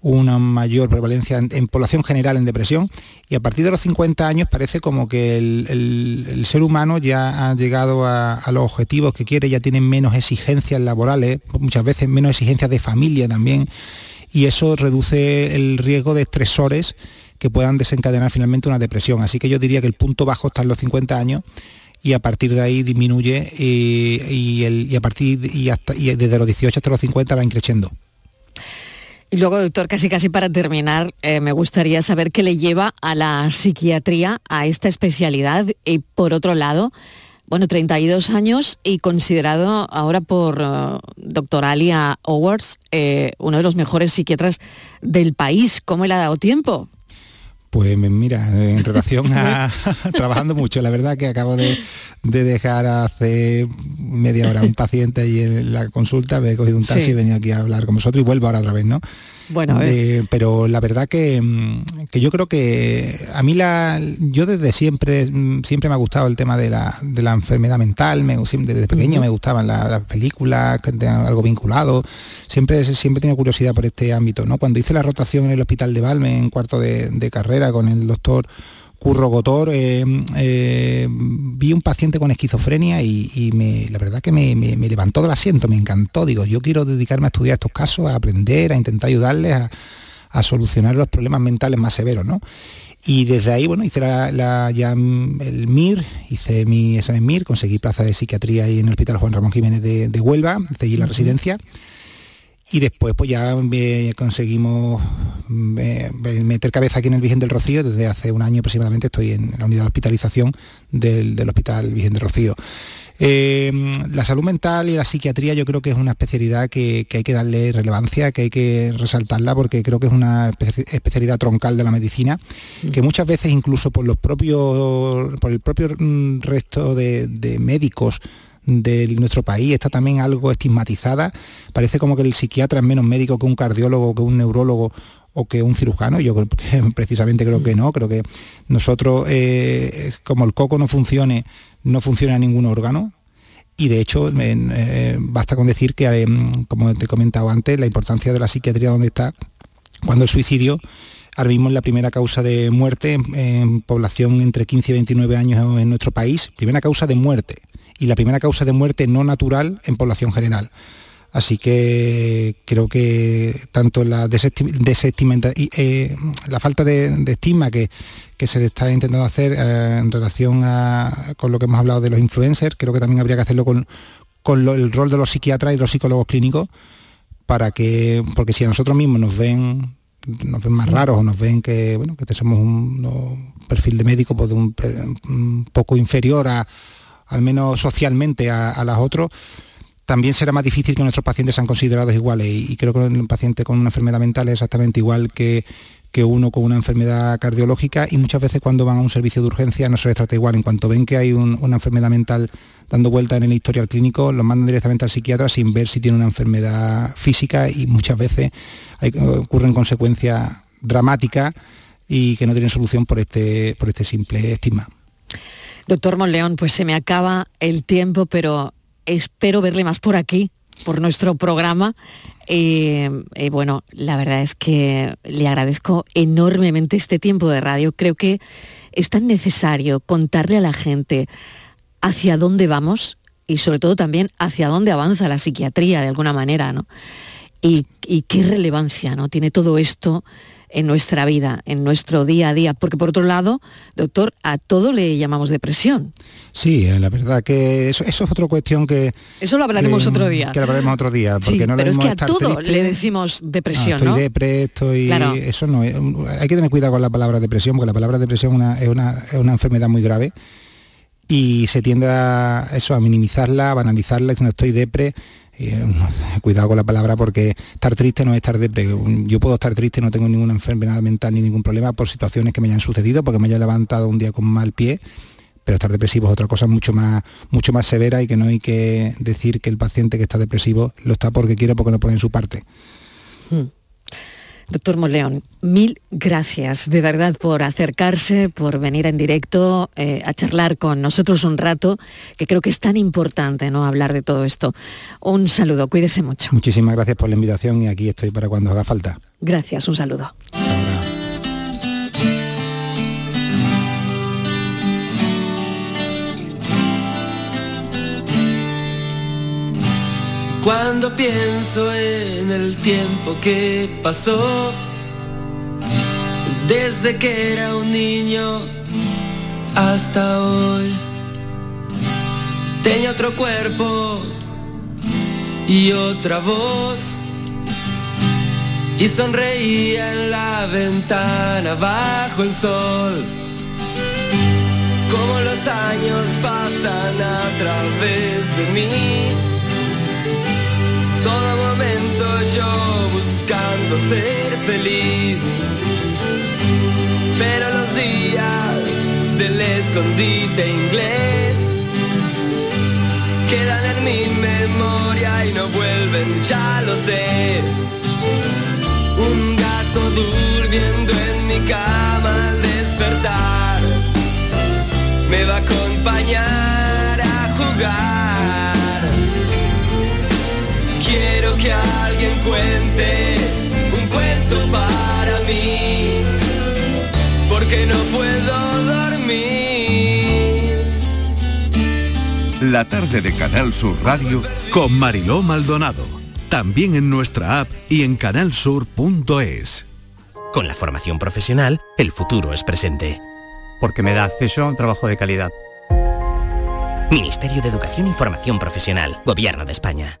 una mayor prevalencia en, población general en depresión. Y a partir de los 50 años parece como que el ser humano ya ha llegado a, a los objetivos que quiere, ya tiene menos exigencias laborales, muchas veces menos exigencias de familia también y eso reduce el riesgo de estresores que puedan desencadenar finalmente una depresión. Así que yo diría que el punto bajo está en los 50 años y a partir de ahí disminuye y, y el- y a partir y, hasta, y desde los 18 hasta los 50 va increciendo. Y luego, doctor, casi casi para terminar, eh, me gustaría saber qué le lleva a la psiquiatría, a esta especialidad. Y por otro lado, bueno, 32 años y considerado ahora por eh, doctor Alia Awards eh, uno de los mejores psiquiatras del país. ¿Cómo le ha dado tiempo? Pues mira, en relación a (laughs) trabajando mucho, la verdad que acabo de, de dejar hace media hora un paciente ahí en la consulta, me he cogido un taxi Sí. y he venido aquí a hablar con vosotros y vuelvo ahora otra vez, ¿no? Bueno. De- pero la verdad que, mm, que yo creo que a mí la yo desde siempre mm, siempre me ha gustado el tema de la, de la enfermedad mental, me, desde pequeño me gustaban la- las películas que tenían algo vinculado, siempre siempre he tenido curiosidad por este ámbito, ¿no? Cuando hice la rotación en el hospital de Valme en cuarto de, de carrera con el doctor Curro Gotor, eh, eh, vi un paciente con esquizofrenia y, me, la verdad que me, levantó del asiento, me encantó. Digo, yo quiero dedicarme a estudiar estos casos, a aprender, a intentar ayudarles a, a solucionar los problemas mentales más severos, ¿no? Y desde ahí, bueno, hice la, ya el MIR, hice mi examen MIR, conseguí plaza de psiquiatría ahí en el Hospital Juan Ramón Jiménez de, Huelva, seguí la residencia. Y después pues ya conseguimos eh, meter cabeza aquí en el Virgen del Rocío. Desde hace un año aproximadamente estoy en la unidad de hospitalización del, del Hospital Virgen del Rocío. Eh, la salud mental y la psiquiatría yo creo que es una especialidad que, hay que darle relevancia, que hay que resaltarla porque creo que es una especialidad troncal de la medicina, mm. que muchas veces incluso por los propios, por el propio mm, resto de, médicos de nuestro país está también algo estigmatizada. Parece como que el psiquiatra es menos médico que un cardiólogo, que un neurólogo o que un cirujano. Yo (laughs) precisamente creo que no. Creo que nosotros, eh, como el coco no funcione, no funciona ningún órgano. Y de hecho, eh, basta con decir que, eh, como te he comentado antes, la importancia de la psiquiatría donde está, cuando el suicidio ahora mismo es la primera causa de muerte en, población entre 15 y 29 años en nuestro país, primera causa de muerte y la primera causa de muerte no natural en población general. Así que creo que tanto la y eh, la falta de, estima que, se le está intentando hacer eh, en relación con lo que hemos hablado de los influencers, creo que también habría que hacerlo con, el rol de los psiquiatras y los psicólogos clínicos, para que, porque si a nosotros mismos nos ven nos ven más raros o nos ven que bueno que tenemos un, perfil de médico pues, un, poco inferior a al menos socialmente a, a los otros también será más difícil que nuestros pacientes sean considerados iguales. Y, creo que un paciente con una enfermedad mental es exactamente igual que, que uno con una enfermedad cardiológica y muchas veces cuando van a un servicio de urgencia no se les trata igual. En cuanto ven que hay una enfermedad mental dando vuelta en el historial clínico, lo mandan directamente al psiquiatra sin ver si tiene una enfermedad física y muchas veces ocurren consecuencias dramáticas y que no tienen solución por este, por este simple estigma. Doctor Monleón, pues se me acaba el tiempo, pero espero verle más por aquí, por nuestro programa. Eh, eh, bueno, la verdad es que le agradezco enormemente este tiempo de radio. Creo que es tan necesario contarle a la gente hacia dónde vamos y sobre todo también hacia dónde avanza la psiquiatría de alguna manera, ¿no? Y, y qué relevancia ¿no? tiene todo esto en nuestra vida, en nuestro día a día, porque por otro lado, doctor, a todo le llamamos depresión. Sí, eh, la verdad que eso, es otra cuestión que... Eso lo hablaremos otro día. Que lo hablaremos otro día, porque no pero es que a todo le decimos depresión, ah, estoy depre, estoy... Eso no, hay que tener cuidado con la palabra depresión, porque la palabra depresión es, una, es una enfermedad muy grave y se tiende a eso, a minimizarla, a banalizarla, diciendo estoy depre, eh, cuidado con la palabra porque estar triste no es estar depre. Yo puedo estar triste, no tengo ninguna enfermedad mental ni ningún problema por situaciones que me hayan sucedido, porque me haya levantado un día con mal pie, pero estar depresivo es otra cosa mucho más, mucho más severa y que no hay que decir que el paciente que está depresivo lo está porque quiere porque no pone en su parte. Hmm. Doctor Moleón, mil gracias de verdad por acercarse, por venir en directo eh, a charlar con nosotros un rato, que creo que es tan importante ¿no? hablar de todo esto. Un saludo, cuídese mucho. Muchísimas gracias por la invitación y aquí estoy para cuando haga falta. Gracias, un saludo. Cuando pienso en el tiempo que pasó, desde que era un niño hasta hoy, tenía otro cuerpo y otra voz. Y sonreía en la ventana bajo el sol. Como los años pasan a través de mí buscando ser feliz. Pero los días del escondite inglés quedan en mi memoria y no vuelven, ya lo sé. Un gato durmiendo en mi cama al despertar me va a acompañar a jugar. que alguien cuente un cuento para mí, porque no puedo dormir. La tarde de Canal Sur Radio con Mariló Maldonado, también en nuestra app y en canalsur.es. Con la formación profesional, el futuro es presente. Porque me da acceso a un trabajo de calidad. Ministerio de Educación y Formación Profesional, Gobierno de España.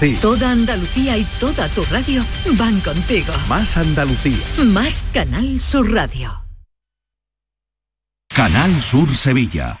ti. Toda Andalucía y toda tu radio van contigo. Más Andalucía. Más Canal Sur Radio. Canal Sur Sevilla.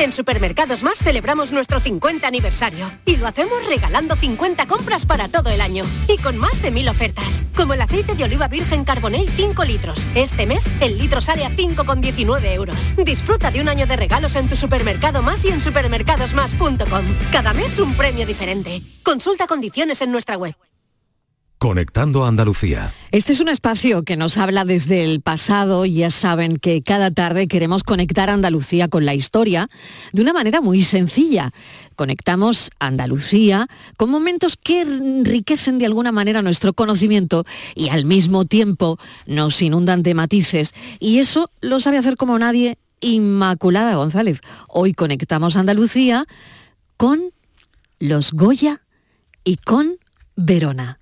En Supermercados Más celebramos nuestro 50 aniversario y lo hacemos regalando 50 compras para todo el año y con más de mil ofertas, como el aceite de oliva virgen Carbonell 5 litros. Este mes el litro sale a 5,19 euros. Disfruta de un año de regalos en tu supermercado más y en supermercadosmás.com. Cada mes un premio diferente. Consulta condiciones en nuestra web. Conectando a Andalucía. Este es un espacio que nos habla desde el pasado. Ya saben que cada tarde queremos conectar Andalucía con la historia de una manera muy sencilla. Conectamos Andalucía con momentos que enriquecen de alguna manera nuestro conocimiento y al mismo tiempo nos inundan de matices. Y eso lo sabe hacer como nadie Inmaculada González. Hoy conectamos Andalucía con los Goya y con Verona.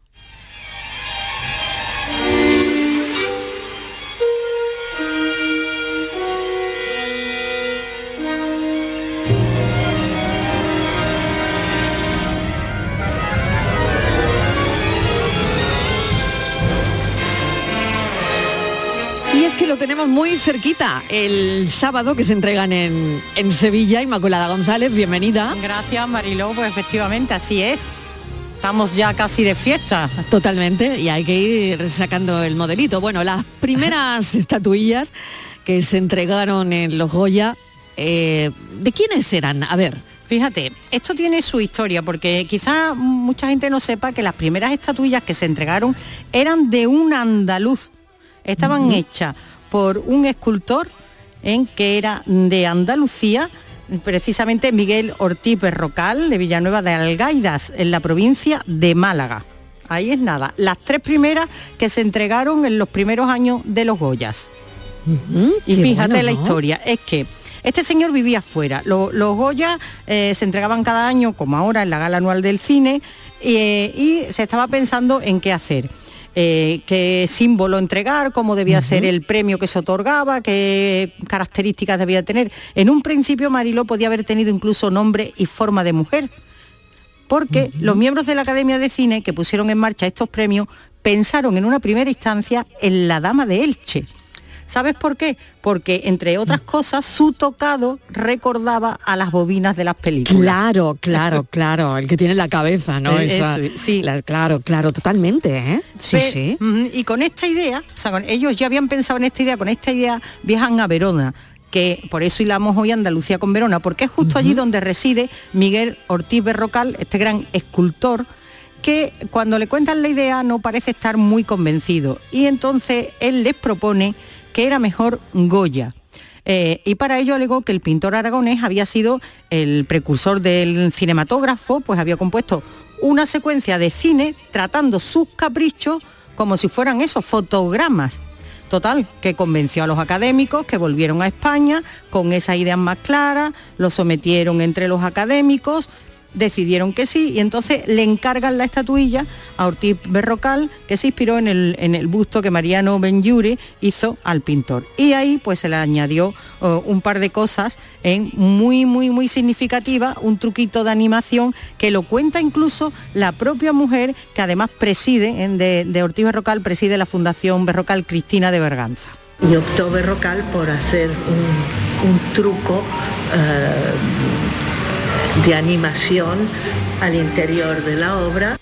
Que lo tenemos muy cerquita, el sábado que se entregan en, en Sevilla. Inmaculada González, bienvenida. Gracias Mariló, pues efectivamente así es. Estamos ya casi de fiesta. Totalmente, y hay que ir sacando el modelito. Bueno, las primeras (laughs) estatuillas que se entregaron en los Goya, eh, ¿de quiénes eran? A ver. Fíjate, esto tiene su historia, porque quizá mucha gente no sepa que las primeras estatuillas que se entregaron eran de un andaluz. Estaban hechas por un escultor en que era de Andalucía, precisamente Miguel Ortiz Berrocal, de Villanueva de Algaidas, en la provincia de Málaga. Ahí es nada. Las tres primeras que se entregaron en los primeros años de los Goyas. Y fíjate bueno, la historia, es que este señor vivía fuera. Lo- los Goya eh, se entregaban cada año, como ahora en la gala anual del cine, eh, y se estaba pensando en qué hacer. Eh, qué símbolo entregar, cómo debía ser el premio que se otorgaba, qué características debía tener. En un principio Mariló podía haber tenido incluso nombre y forma de mujer, porque los miembros de la Academia de Cine que pusieron en marcha estos premios pensaron en una primera instancia en la Dama de Elche. ¿Sabes por qué? Porque, entre otras cosas, su tocado recordaba a las bobinas de las películas. Claro, (laughs) claro, claro, el que tiene la cabeza, ¿no? Eh, Esa- eso es, sí. la- claro, claro, totalmente, ¿eh? Sí, Pe- sí. Y con esta idea, o sea, con- ellos ya habían pensado en esta idea, con esta idea viajan a Verona, que por eso hilamos hoy Andalucía con Verona, porque es justo allí donde reside Miguel Ortiz Berrocal, este gran escultor que cuando le cuentan la idea no parece estar muy convencido y entonces él les propone que era mejor Goya. Eh, y para ello alegó que el pintor aragonés había sido el precursor del cinematógrafo, pues había compuesto una secuencia de cine tratando sus caprichos como si fueran esos fotogramas. Total, que convenció a los académicos que volvieron a España con esas ideas más claras, lo sometieron entre los académicos, decidieron que sí y entonces le encargan la estatuilla a Ortiz Berrocal que se inspiró en el, en el busto que Mariano Benjuri hizo al pintor. Y ahí pues se le añadió oh, un par de cosas en muy muy muy significativa, un truquito de animación que lo cuenta incluso la propia mujer que además preside de, de Ortiz Berrocal, preside la Fundación Berrocal Cristina de Berganza. Y optó Berrocal por hacer un, un truco eh, de animación al interior de la obra.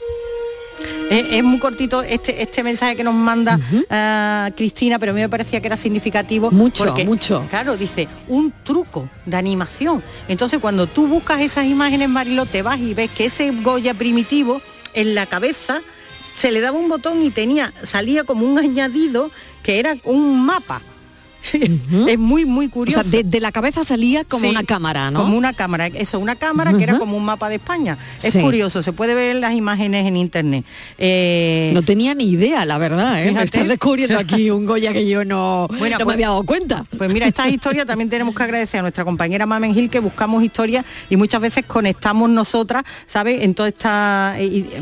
Es, es muy cortito este, este mensaje que nos manda ah, Cristina, pero a mí me parecía que era significativo. Mucho, porque, mucho. Claro, dice, un truco de animación. Entonces cuando tú buscas esas imágenes, Marilo, te vas y ves que ese Goya primitivo en la cabeza se le daba un botón y tenía, salía como un añadido que era un mapa. (laughs) Es muy, muy curioso. O sea, de, de la cabeza salía como Sí, una cámara, ¿no? Como una cámara, eso, una cámara que era como un mapa de España. Es Sí. curioso, se puede ver en las imágenes en internet. Eh, No tenía ni idea, la verdad, ¿eh? Me estás descubriendo aquí un Goya que yo no, Bueno, no me pues- había dado cuenta. Pues mira, estas historias también tenemos que agradecer a nuestra compañera Mamen Gil que buscamos historias y muchas veces conectamos nosotras, ¿sabes? En toda esta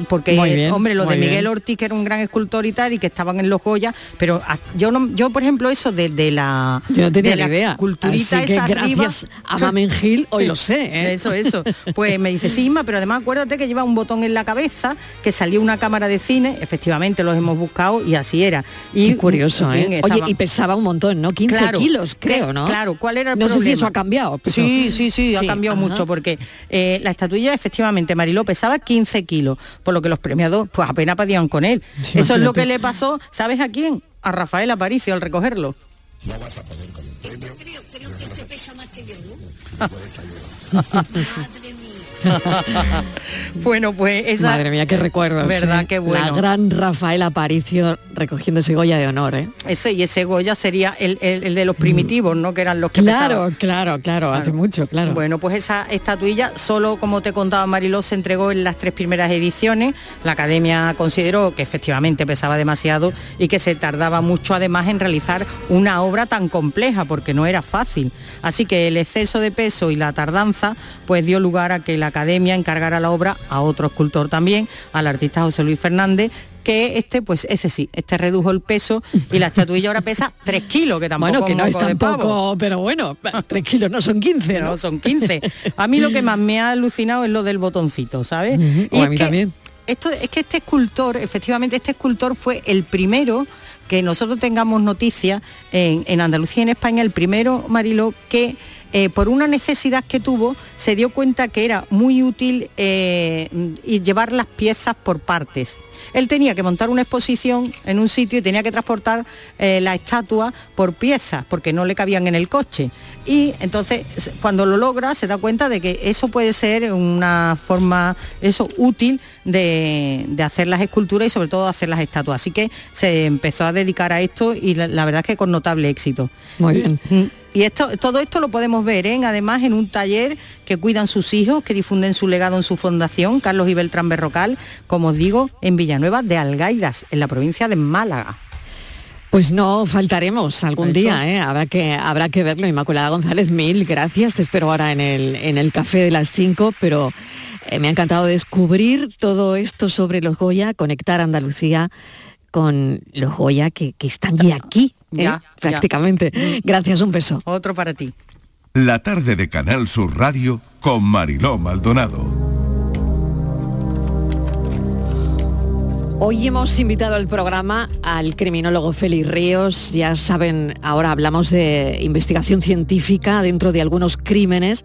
porque bien, hombre, lo de Miguel bien. Ortiz que era un gran escultor y tal y que estaban en los Goya, pero yo no yo por ejemplo eso de, de la Yo no tenía de la idea. culturita Así que esa gracias arriba- a Mamen Gil hoy lo sé, ¿eh? Eso, eso. Pues me dice, sí, Isma, pero además acuérdate que lleva un botón en la cabeza, que salió una cámara de cine, efectivamente los hemos buscado y así era. Y Qué curioso, en fin, ¿eh? Oye, y pesaba un montón, ¿no? 15 Claro, kilos, creo, ¿no? Claro, ¿cuál era el No sé si problema? eso ha cambiado. pero- Sí, sí, sí, ha cambiado ajá. mucho porque eh, la estatuilla efectivamente Mariló pesaba 15 kilos, por lo que los premiados pues apenas podían con él. Sí, Eso es lo que le pasó, ¿sabes a quién? A Rafael Aparicio al recogerlo no vas a poder con el premio. Yo creo, creo que este pesa más que yo, ¿no? Madre (laughs) bueno, pues esa... Madre mía, qué recuerdos. ¿Verdad? ¿eh? Qué bueno. La gran Rafael Aparicio recogiendo ese Goya de honor, ¿eh? Ese y ese Goya sería el, el- el de los primitivos, ¿no? Que eran los que Claro, pesaban. claro, claro, hace mucho, claro. Bueno, pues esa estatuilla, solo como te contaba Mariló, se entregó en las tres primeras ediciones. La academia consideró que efectivamente pesaba demasiado y que se tardaba mucho además en realizar una obra tan compleja, porque no era fácil. Así que el exceso de peso y la tardanza, pues dio lugar a que la academia encargara la obra a otro escultor también, al artista José Luis Fernández, que este, pues ese sí, este redujo el peso y la estatuilla ahora pesa (laughs) 3 kilos, que tampoco Bueno, que no es pavo. tampoco, pero bueno, (laughs) tres kilos no son 15, ¿no? No, son 15. A mí lo que más me ha alucinado es lo del botoncito, ¿sabes? Y a mí también. Esto, es que este escultor, efectivamente, este escultor fue el primero que nosotros tengamos noticia en, en Andalucía y en España, el primero, Marilo, que eh, por una necesidad que tuvo, se dio cuenta que era muy útil eh, y llevar las piezas por partes. Él tenía que montar una exposición en un sitio y tenía que transportar eh, la estatua por piezas, porque no le cabían en el coche. Y entonces, cuando lo logra, se da cuenta de que eso puede ser una forma eso útil de, de hacer las esculturas y sobre todo hacer las estatuas. Así que se empezó a dedicar a esto y la, la verdad es que con notable éxito. Muy bien. Y esto, todo esto lo podemos ver, ¿eh? además, en un taller que cuidan sus hijos, que difunden su legado en su fundación, Carlos y Beltrán Berrocal, como os digo, en Villanueva de Algaidas, en la provincia de Málaga. Pues no faltaremos algún Eso. día, ¿eh? habrá, que, habrá que verlo. Inmaculada González, mil gracias. Te espero ahora en el, en el café de las 5, pero eh, me ha encantado descubrir todo esto sobre los Goya, conectar Andalucía con los Goya que, que están ya aquí, ¿eh? Ya, ya. prácticamente. Gracias, un beso. Otro para ti. La tarde de Canal Sur Radio con Mariló Maldonado. Hoy hemos invitado al programa al criminólogo Félix Ríos. Ya saben, ahora hablamos de investigación científica dentro de algunos crímenes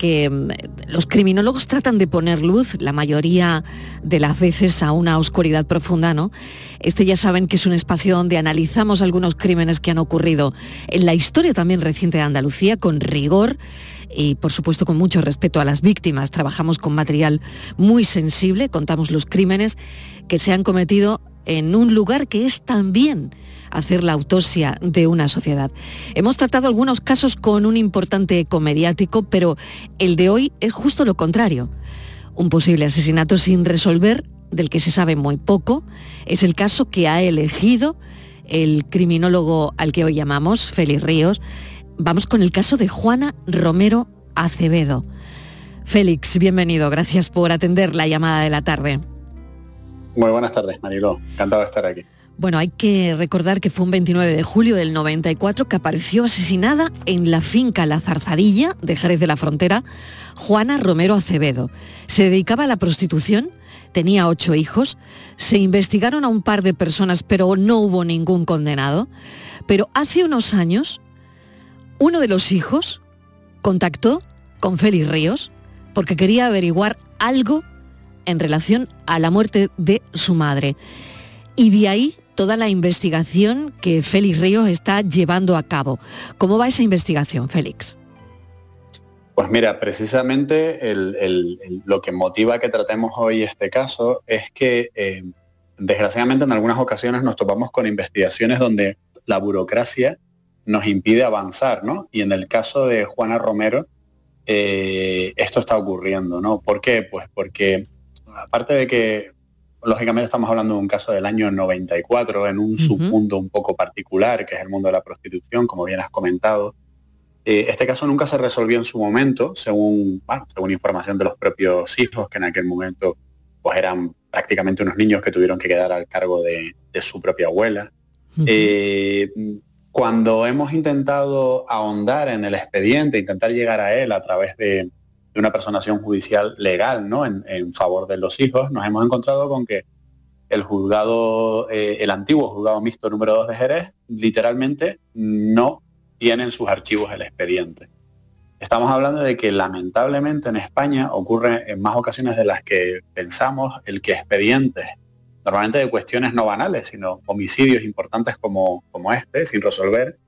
que mm, los criminólogos tratan de poner luz la mayoría de las veces a una oscuridad profunda, ¿no? Este ya saben que es un espacio donde analizamos algunos crímenes que han ocurrido en la historia también reciente de Andalucía con rigor y por supuesto con mucho respeto a las víctimas. Trabajamos con material muy sensible, contamos los crímenes que se han cometido en un lugar que es también hacer la autopsia de una sociedad. Hemos tratado algunos casos con un importante eco mediático, pero el de hoy es justo lo contrario. Un posible asesinato sin resolver, del que se sabe muy poco, es el caso que ha elegido el criminólogo al que hoy llamamos, Félix Ríos. Vamos con el caso de Juana Romero Acevedo. Félix, bienvenido, gracias por atender la llamada de la tarde. Muy buenas tardes, Mariló. Encantado de estar aquí. Bueno, hay que recordar que fue un 29 de julio del 94 que apareció asesinada en la finca La Zarzadilla de Jerez de la Frontera Juana Romero Acevedo. Se dedicaba a la prostitución, tenía ocho hijos, se investigaron a un par de personas pero no hubo ningún condenado. Pero hace unos años, uno de los hijos contactó con Félix Ríos porque quería averiguar algo en relación a la muerte de su madre. Y de ahí toda la investigación que Félix Ríos está llevando a cabo. ¿Cómo va esa investigación, Félix? Pues mira, precisamente lo que motiva que tratemos hoy este caso es que eh, desgraciadamente en algunas ocasiones nos topamos con investigaciones donde la burocracia nos impide avanzar, ¿no? Y en el caso de Juana Romero, eh, esto está ocurriendo, ¿no? ¿Por qué? Pues porque aparte de que lógicamente estamos hablando de un caso del año 94 en un submundo un poco particular, que es el mundo de la prostitución, como bien has comentado. Eh, este caso nunca se resolvió en su momento, según, según información de los propios hijos, que en aquel momento pues eran prácticamente unos niños que tuvieron que quedar al cargo de, su propia abuela. Eh, cuando hemos intentado ahondar en el expediente, intentar llegar a él a través de, de una personación judicial legal ¿no? en, favor de los hijos, nos hemos encontrado con que el juzgado, eh, el antiguo juzgado mixto número 2 de Jerez, literalmente no tiene en sus archivos el expediente. Estamos hablando de que lamentablemente en España ocurre en más ocasiones de las que pensamos el que expedientes, normalmente de cuestiones no banales, sino homicidios importantes como, como este, sin resolver,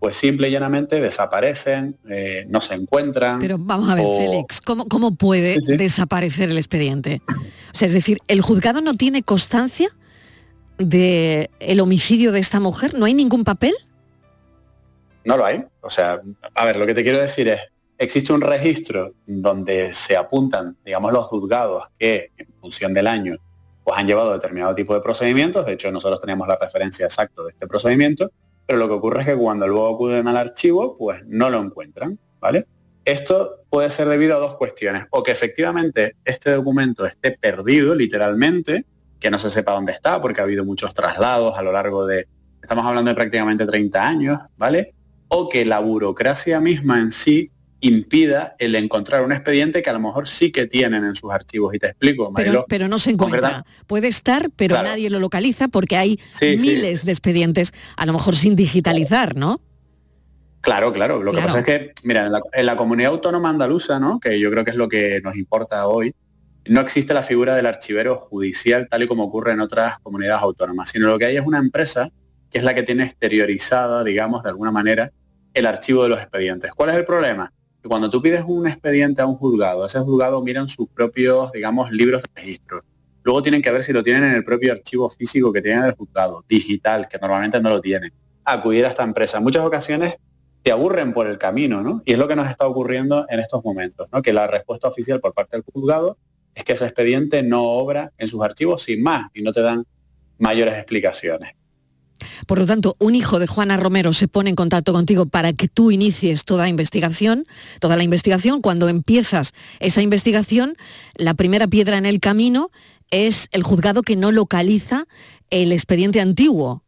pues simple y llanamente desaparecen, eh, no se encuentran. Pero vamos a ver, Félix, ¿cómo, ¿cómo puede desaparecer el expediente? O sea, es decir, ¿el juzgado no tiene constancia de el homicidio de esta mujer? ¿No hay ningún papel? No lo hay. O sea, a ver, lo que te quiero decir es, existe un registro donde se apuntan, digamos, los juzgados que en función del año pues han llevado determinado tipo de procedimientos. De hecho, nosotros teníamos la referencia exacta de este procedimiento pero lo que ocurre es que cuando luego acuden al archivo, pues no lo encuentran, ¿vale? Esto puede ser debido a dos cuestiones, o que efectivamente este documento esté perdido literalmente, que no se sepa dónde está, porque ha habido muchos traslados a lo largo de, estamos hablando de prácticamente 30 años, ¿vale? O que la burocracia misma en sí impida el encontrar un expediente que a lo mejor sí que tienen en sus archivos. Y te explico, Pero, no se encuentra. Puede estar, pero nadie lo localiza porque hay miles de expedientes, a lo mejor sin digitalizar, ¿no? Claro, claro. Lo que pasa es que, mira, en la, en la, comunidad autónoma andaluza, ¿no? Que yo creo que es lo que nos importa hoy, no existe la figura del archivero judicial tal y como ocurre en otras comunidades autónomas, sino lo que hay es una empresa que es la que tiene exteriorizada, digamos, de alguna manera, el archivo de los expedientes. ¿Cuál es el problema? Cuando tú pides un expediente a un juzgado, ese juzgado miran sus propios, digamos, libros de registro. Luego tienen que ver si lo tienen en el propio archivo físico que tienen el juzgado, digital, que normalmente no lo tienen. Acudir a esta empresa. Muchas ocasiones te aburren por el camino, ¿no? Y es lo que nos está ocurriendo en estos momentos, ¿no? Que la respuesta oficial por parte del juzgado es que ese expediente no obra en sus archivos sin más y no te dan mayores explicaciones. Por lo tanto, un hijo de Juana Romero se pone en contacto contigo para que tú inicies toda investigación, toda la investigación. Cuando empiezas esa investigación, la primera piedra en el camino es el juzgado que no localiza el expediente antiguo.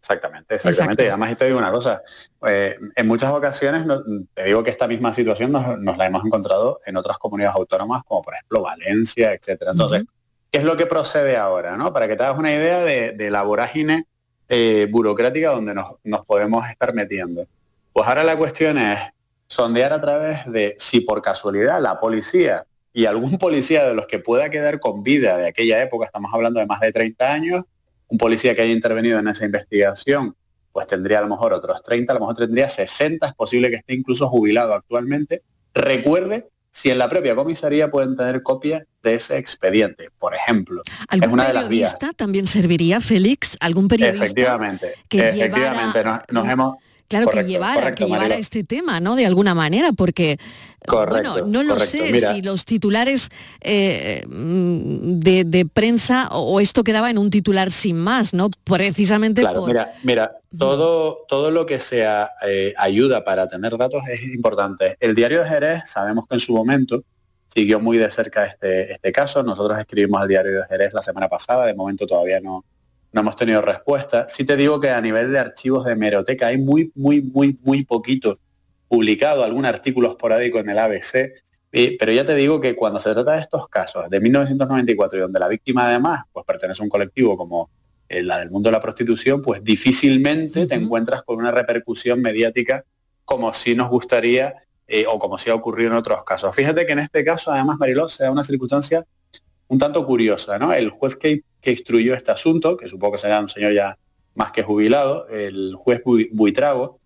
Exactamente, exactamente. Y además te digo una cosa, eh, en muchas ocasiones te digo que esta misma situación nos, la hemos encontrado en otras comunidades autónomas, como por ejemplo Valencia, etcétera. Entonces, ¿Qué es lo que procede ahora? ¿no? Para que te hagas una idea de, la vorágine eh, burocrática donde nos, podemos estar metiendo. Pues ahora la cuestión es, sondear a través de si por casualidad la policía y algún policía de los que pueda quedar con vida de aquella época, estamos hablando de más de 30 años, un policía que haya intervenido en esa investigación, pues tendría a lo mejor otros 30, a lo mejor tendría 60, es posible que esté incluso jubilado actualmente. Recuerde si en la propia comisaría pueden tener copia de ese expediente, por ejemplo. ¿Algún periodista también serviría, Félix? ¿Algún periodista? Efectivamente, efectivamente, nos, hemos... Claro, que llevara, que llevara este tema, ¿no? De alguna manera, porque bueno, no lo sé si los titulares eh, mm, de, prensa o, esto quedaba en un titular sin más, ¿no? Precisamente claro, mira, mira, todo, todo lo que sea eh, ayuda para tener datos es importante. El diario de Jerez, sabemos que en su momento siguió muy de cerca este, este caso. Nosotros escribimos al diario de Jerez la semana pasada, de momento todavía no, no hemos tenido respuesta. Sí te digo que a nivel de archivos de hemeroteca hay muy, muy, muy, muy poquito publicado algún artículo esporádico en el ABC, pero ya te digo que cuando se trata de estos casos de 1994 y donde la víctima además pues pertenece a un colectivo como eh, la del mundo de la prostitución, pues difícilmente te encuentras con una repercusión mediática como si nos gustaría eh, o como si ha ocurrido en otros casos. Fíjate que en este caso, además, Mariló, se da una circunstancia un tanto curiosa, ¿no? El juez que, que instruyó este asunto, que supongo que será un señor ya más que jubilado, el juez Buitrago,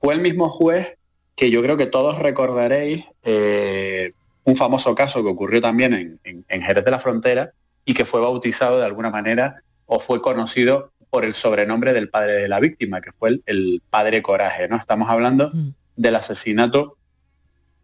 fue el mismo juez que yo creo que todos recordaréis eh, un famoso caso que ocurrió también en, Jerez de la Frontera y que fue bautizado de alguna manera o fue conocido por el sobrenombre del padre de la víctima, que fue el, padre Coraje. ¿no? Estamos hablando mm. del asesinato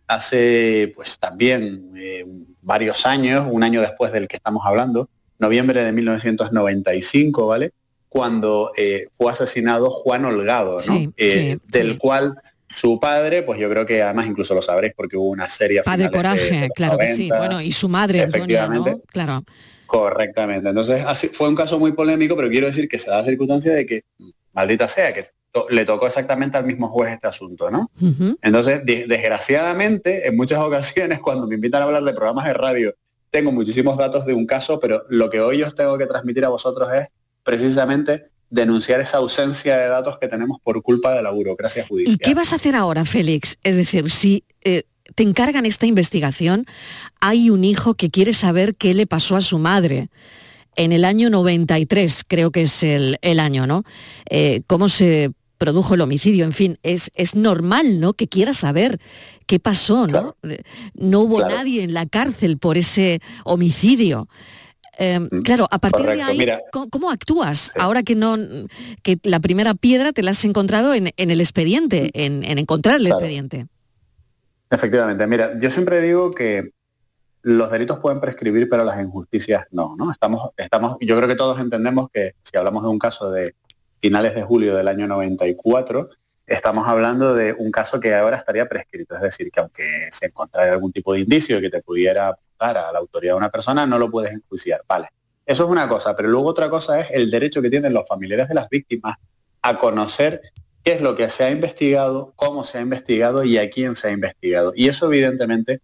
hace pues también eh, varios años, un año después del que estamos hablando, noviembre de 1995, ¿vale? Cuando eh, fue asesinado Juan Holgado, ¿no? del cual su padre, pues yo creo que además incluso lo sabréis porque hubo una serie. Padre Coraje, claro que sí. Bueno, y su madre, efectivamente. Claro. Correctamente. Entonces, así, fue un caso muy polémico, pero quiero decir que se da la circunstancia de que, maldita sea, que le tocó exactamente al mismo juez este asunto, ¿no? Entonces, desgraciadamente, en muchas (laughs) ocasiones, cuando me invitan a hablar de programas de radio, tengo muchísimos datos de un caso, pero lo que hoy os tengo que transmitir a vosotros es precisamente denunciar esa ausencia de datos que tenemos por culpa de la burocracia judicial. ¿Y qué vas a hacer ahora, Félix? Es decir, si eh, te encargan esta investigación, hay un hijo que quiere saber qué le pasó a su madre en el año 93, creo que es el, año, ¿no? Eh, ¿Cómo se produjo el homicidio? En fin, es, es normal, ¿no? Que quiera saber qué pasó, ¿no? No hubo nadie en la cárcel por ese homicidio. Em, mm, claro, a partir de ahí, ¿cómo, actúas? Ahora que no, que la primera piedra te la has encontrado en, el expediente, mm. en, encontrar el expediente. Efectivamente, mira, yo siempre digo que los delitos pueden prescribir, pero las injusticias no, ¿no? Estamos, estamos, yo creo que todos entendemos que si hablamos de un caso de finales de julio del año 94, estamos hablando de un caso que ahora estaría prescrito, es decir, que aunque se encontrara algún tipo de indicio que te pudiera a la autoridad de una persona, no lo puedes enjuiciar. Vale. Eso es una cosa, pero luego otra cosa es el derecho que tienen los familiares de las víctimas a conocer qué es lo que se ha investigado, cómo se ha investigado y a quién se ha investigado. Y eso evidentemente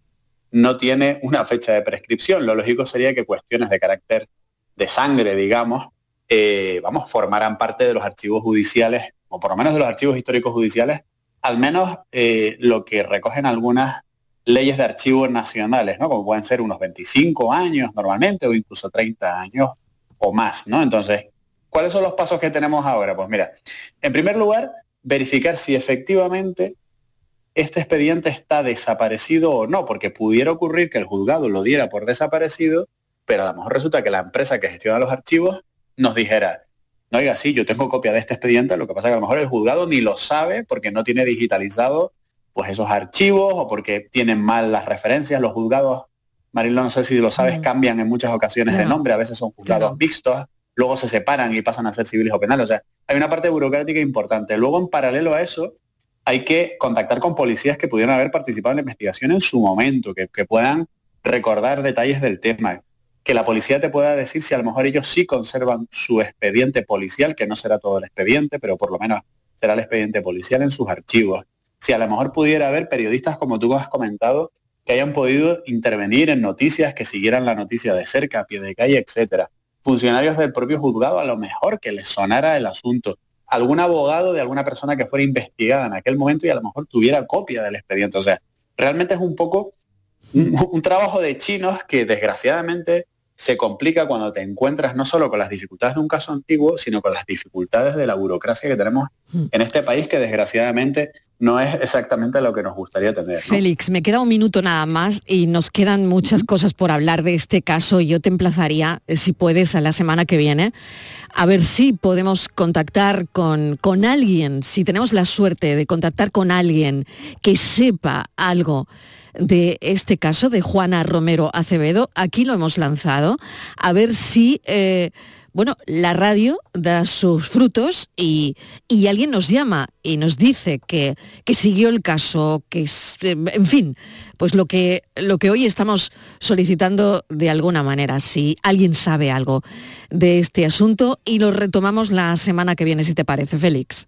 no tiene una fecha de prescripción. Lo lógico sería que cuestiones de carácter de sangre, digamos, eh, vamos, formaran parte de los archivos judiciales, o por lo menos de los archivos históricos judiciales, al menos eh, lo que recogen algunas leyes de archivos nacionales, ¿no? Como pueden ser unos 25 años normalmente o incluso 30 años o más, ¿no? Entonces, ¿cuáles son los pasos que tenemos ahora? Pues mira, en primer lugar, verificar si efectivamente este expediente está desaparecido o no, porque pudiera ocurrir que el juzgado lo diera por desaparecido, pero a lo mejor resulta que la empresa que gestiona los archivos nos dijera, no, oiga, sí, yo tengo copia de este expediente, lo que pasa es que a lo mejor el juzgado ni lo sabe porque no tiene digitalizado pues esos archivos o porque tienen mal las referencias. Los juzgados, Marilo, no sé si lo sabes, cambian en muchas ocasiones de nombre, a veces son juzgados mixtos, luego se separan y pasan a ser civiles o penales. O sea, hay una parte burocrática importante. Luego, en paralelo a eso, hay que contactar con policías que pudieran haber participado en la investigación en su momento, que, que puedan recordar detalles del tema, que la policía te pueda decir si a lo mejor ellos sí conservan su expediente policial, que no será todo el expediente, pero por lo menos será el expediente policial en sus archivos si a lo mejor pudiera haber periodistas, como tú has comentado, que hayan podido intervenir en noticias, que siguieran la noticia de cerca, a pie de calle, etcétera. Funcionarios del propio juzgado, a lo mejor que les sonara el asunto. algún abogado de alguna persona que fuera investigada en aquel momento y a lo mejor tuviera copia del expediente. O sea, realmente es un poco un, un trabajo de chinos que desgraciadamente se complica cuando te encuentras no solo con las dificultades de un caso antiguo, sino con las dificultades de la burocracia que tenemos en este país, que desgraciadamente no es exactamente lo que nos gustaría tener. ¿no? Félix, me queda un minuto nada más y nos quedan muchas cosas por hablar de este caso y yo te emplazaría, eh, si puedes, a la semana que viene, a ver si podemos contactar con, con alguien, si tenemos la suerte de contactar con alguien que sepa algo de este caso de Juana Romero Acevedo. Aquí lo hemos lanzado, a ver si... eh, bueno, la radio da sus frutos y, y alguien nos llama y nos dice que, que siguió el caso, que es- en fin, pues lo que, lo que hoy estamos solicitando de alguna manera, si alguien sabe algo de este asunto y lo retomamos la semana que viene, si te parece, Félix.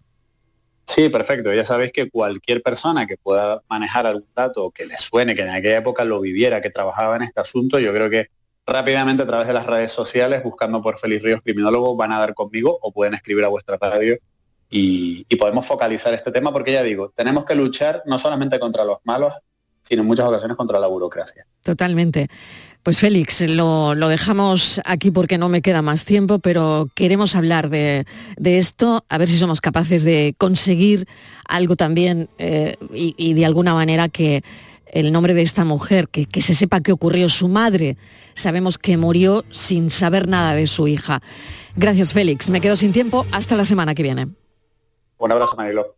Sí, perfecto. Ya sabéis que cualquier persona que pueda manejar algún dato que le suene, que en aquella época lo viviera, que trabajaba en este asunto, yo creo que rápidamente a través de las redes sociales, buscando por Félix Ríos Criminólogo, van a dar conmigo o pueden escribir a vuestra radio y, y podemos focalizar este tema porque ya digo, tenemos que luchar no solamente contra los malos, sino en muchas ocasiones contra la burocracia. Totalmente. Pues Félix, lo, lo dejamos aquí porque no me queda más tiempo, pero queremos hablar de, de esto, a ver si somos capaces de conseguir algo también eh, y, y de alguna manera que el nombre de esta mujer, que, que se sepa qué ocurrió su madre. Sabemos que murió sin saber nada de su hija. Gracias Félix, me quedo sin tiempo, hasta la semana que viene. Un abrazo, Mariló.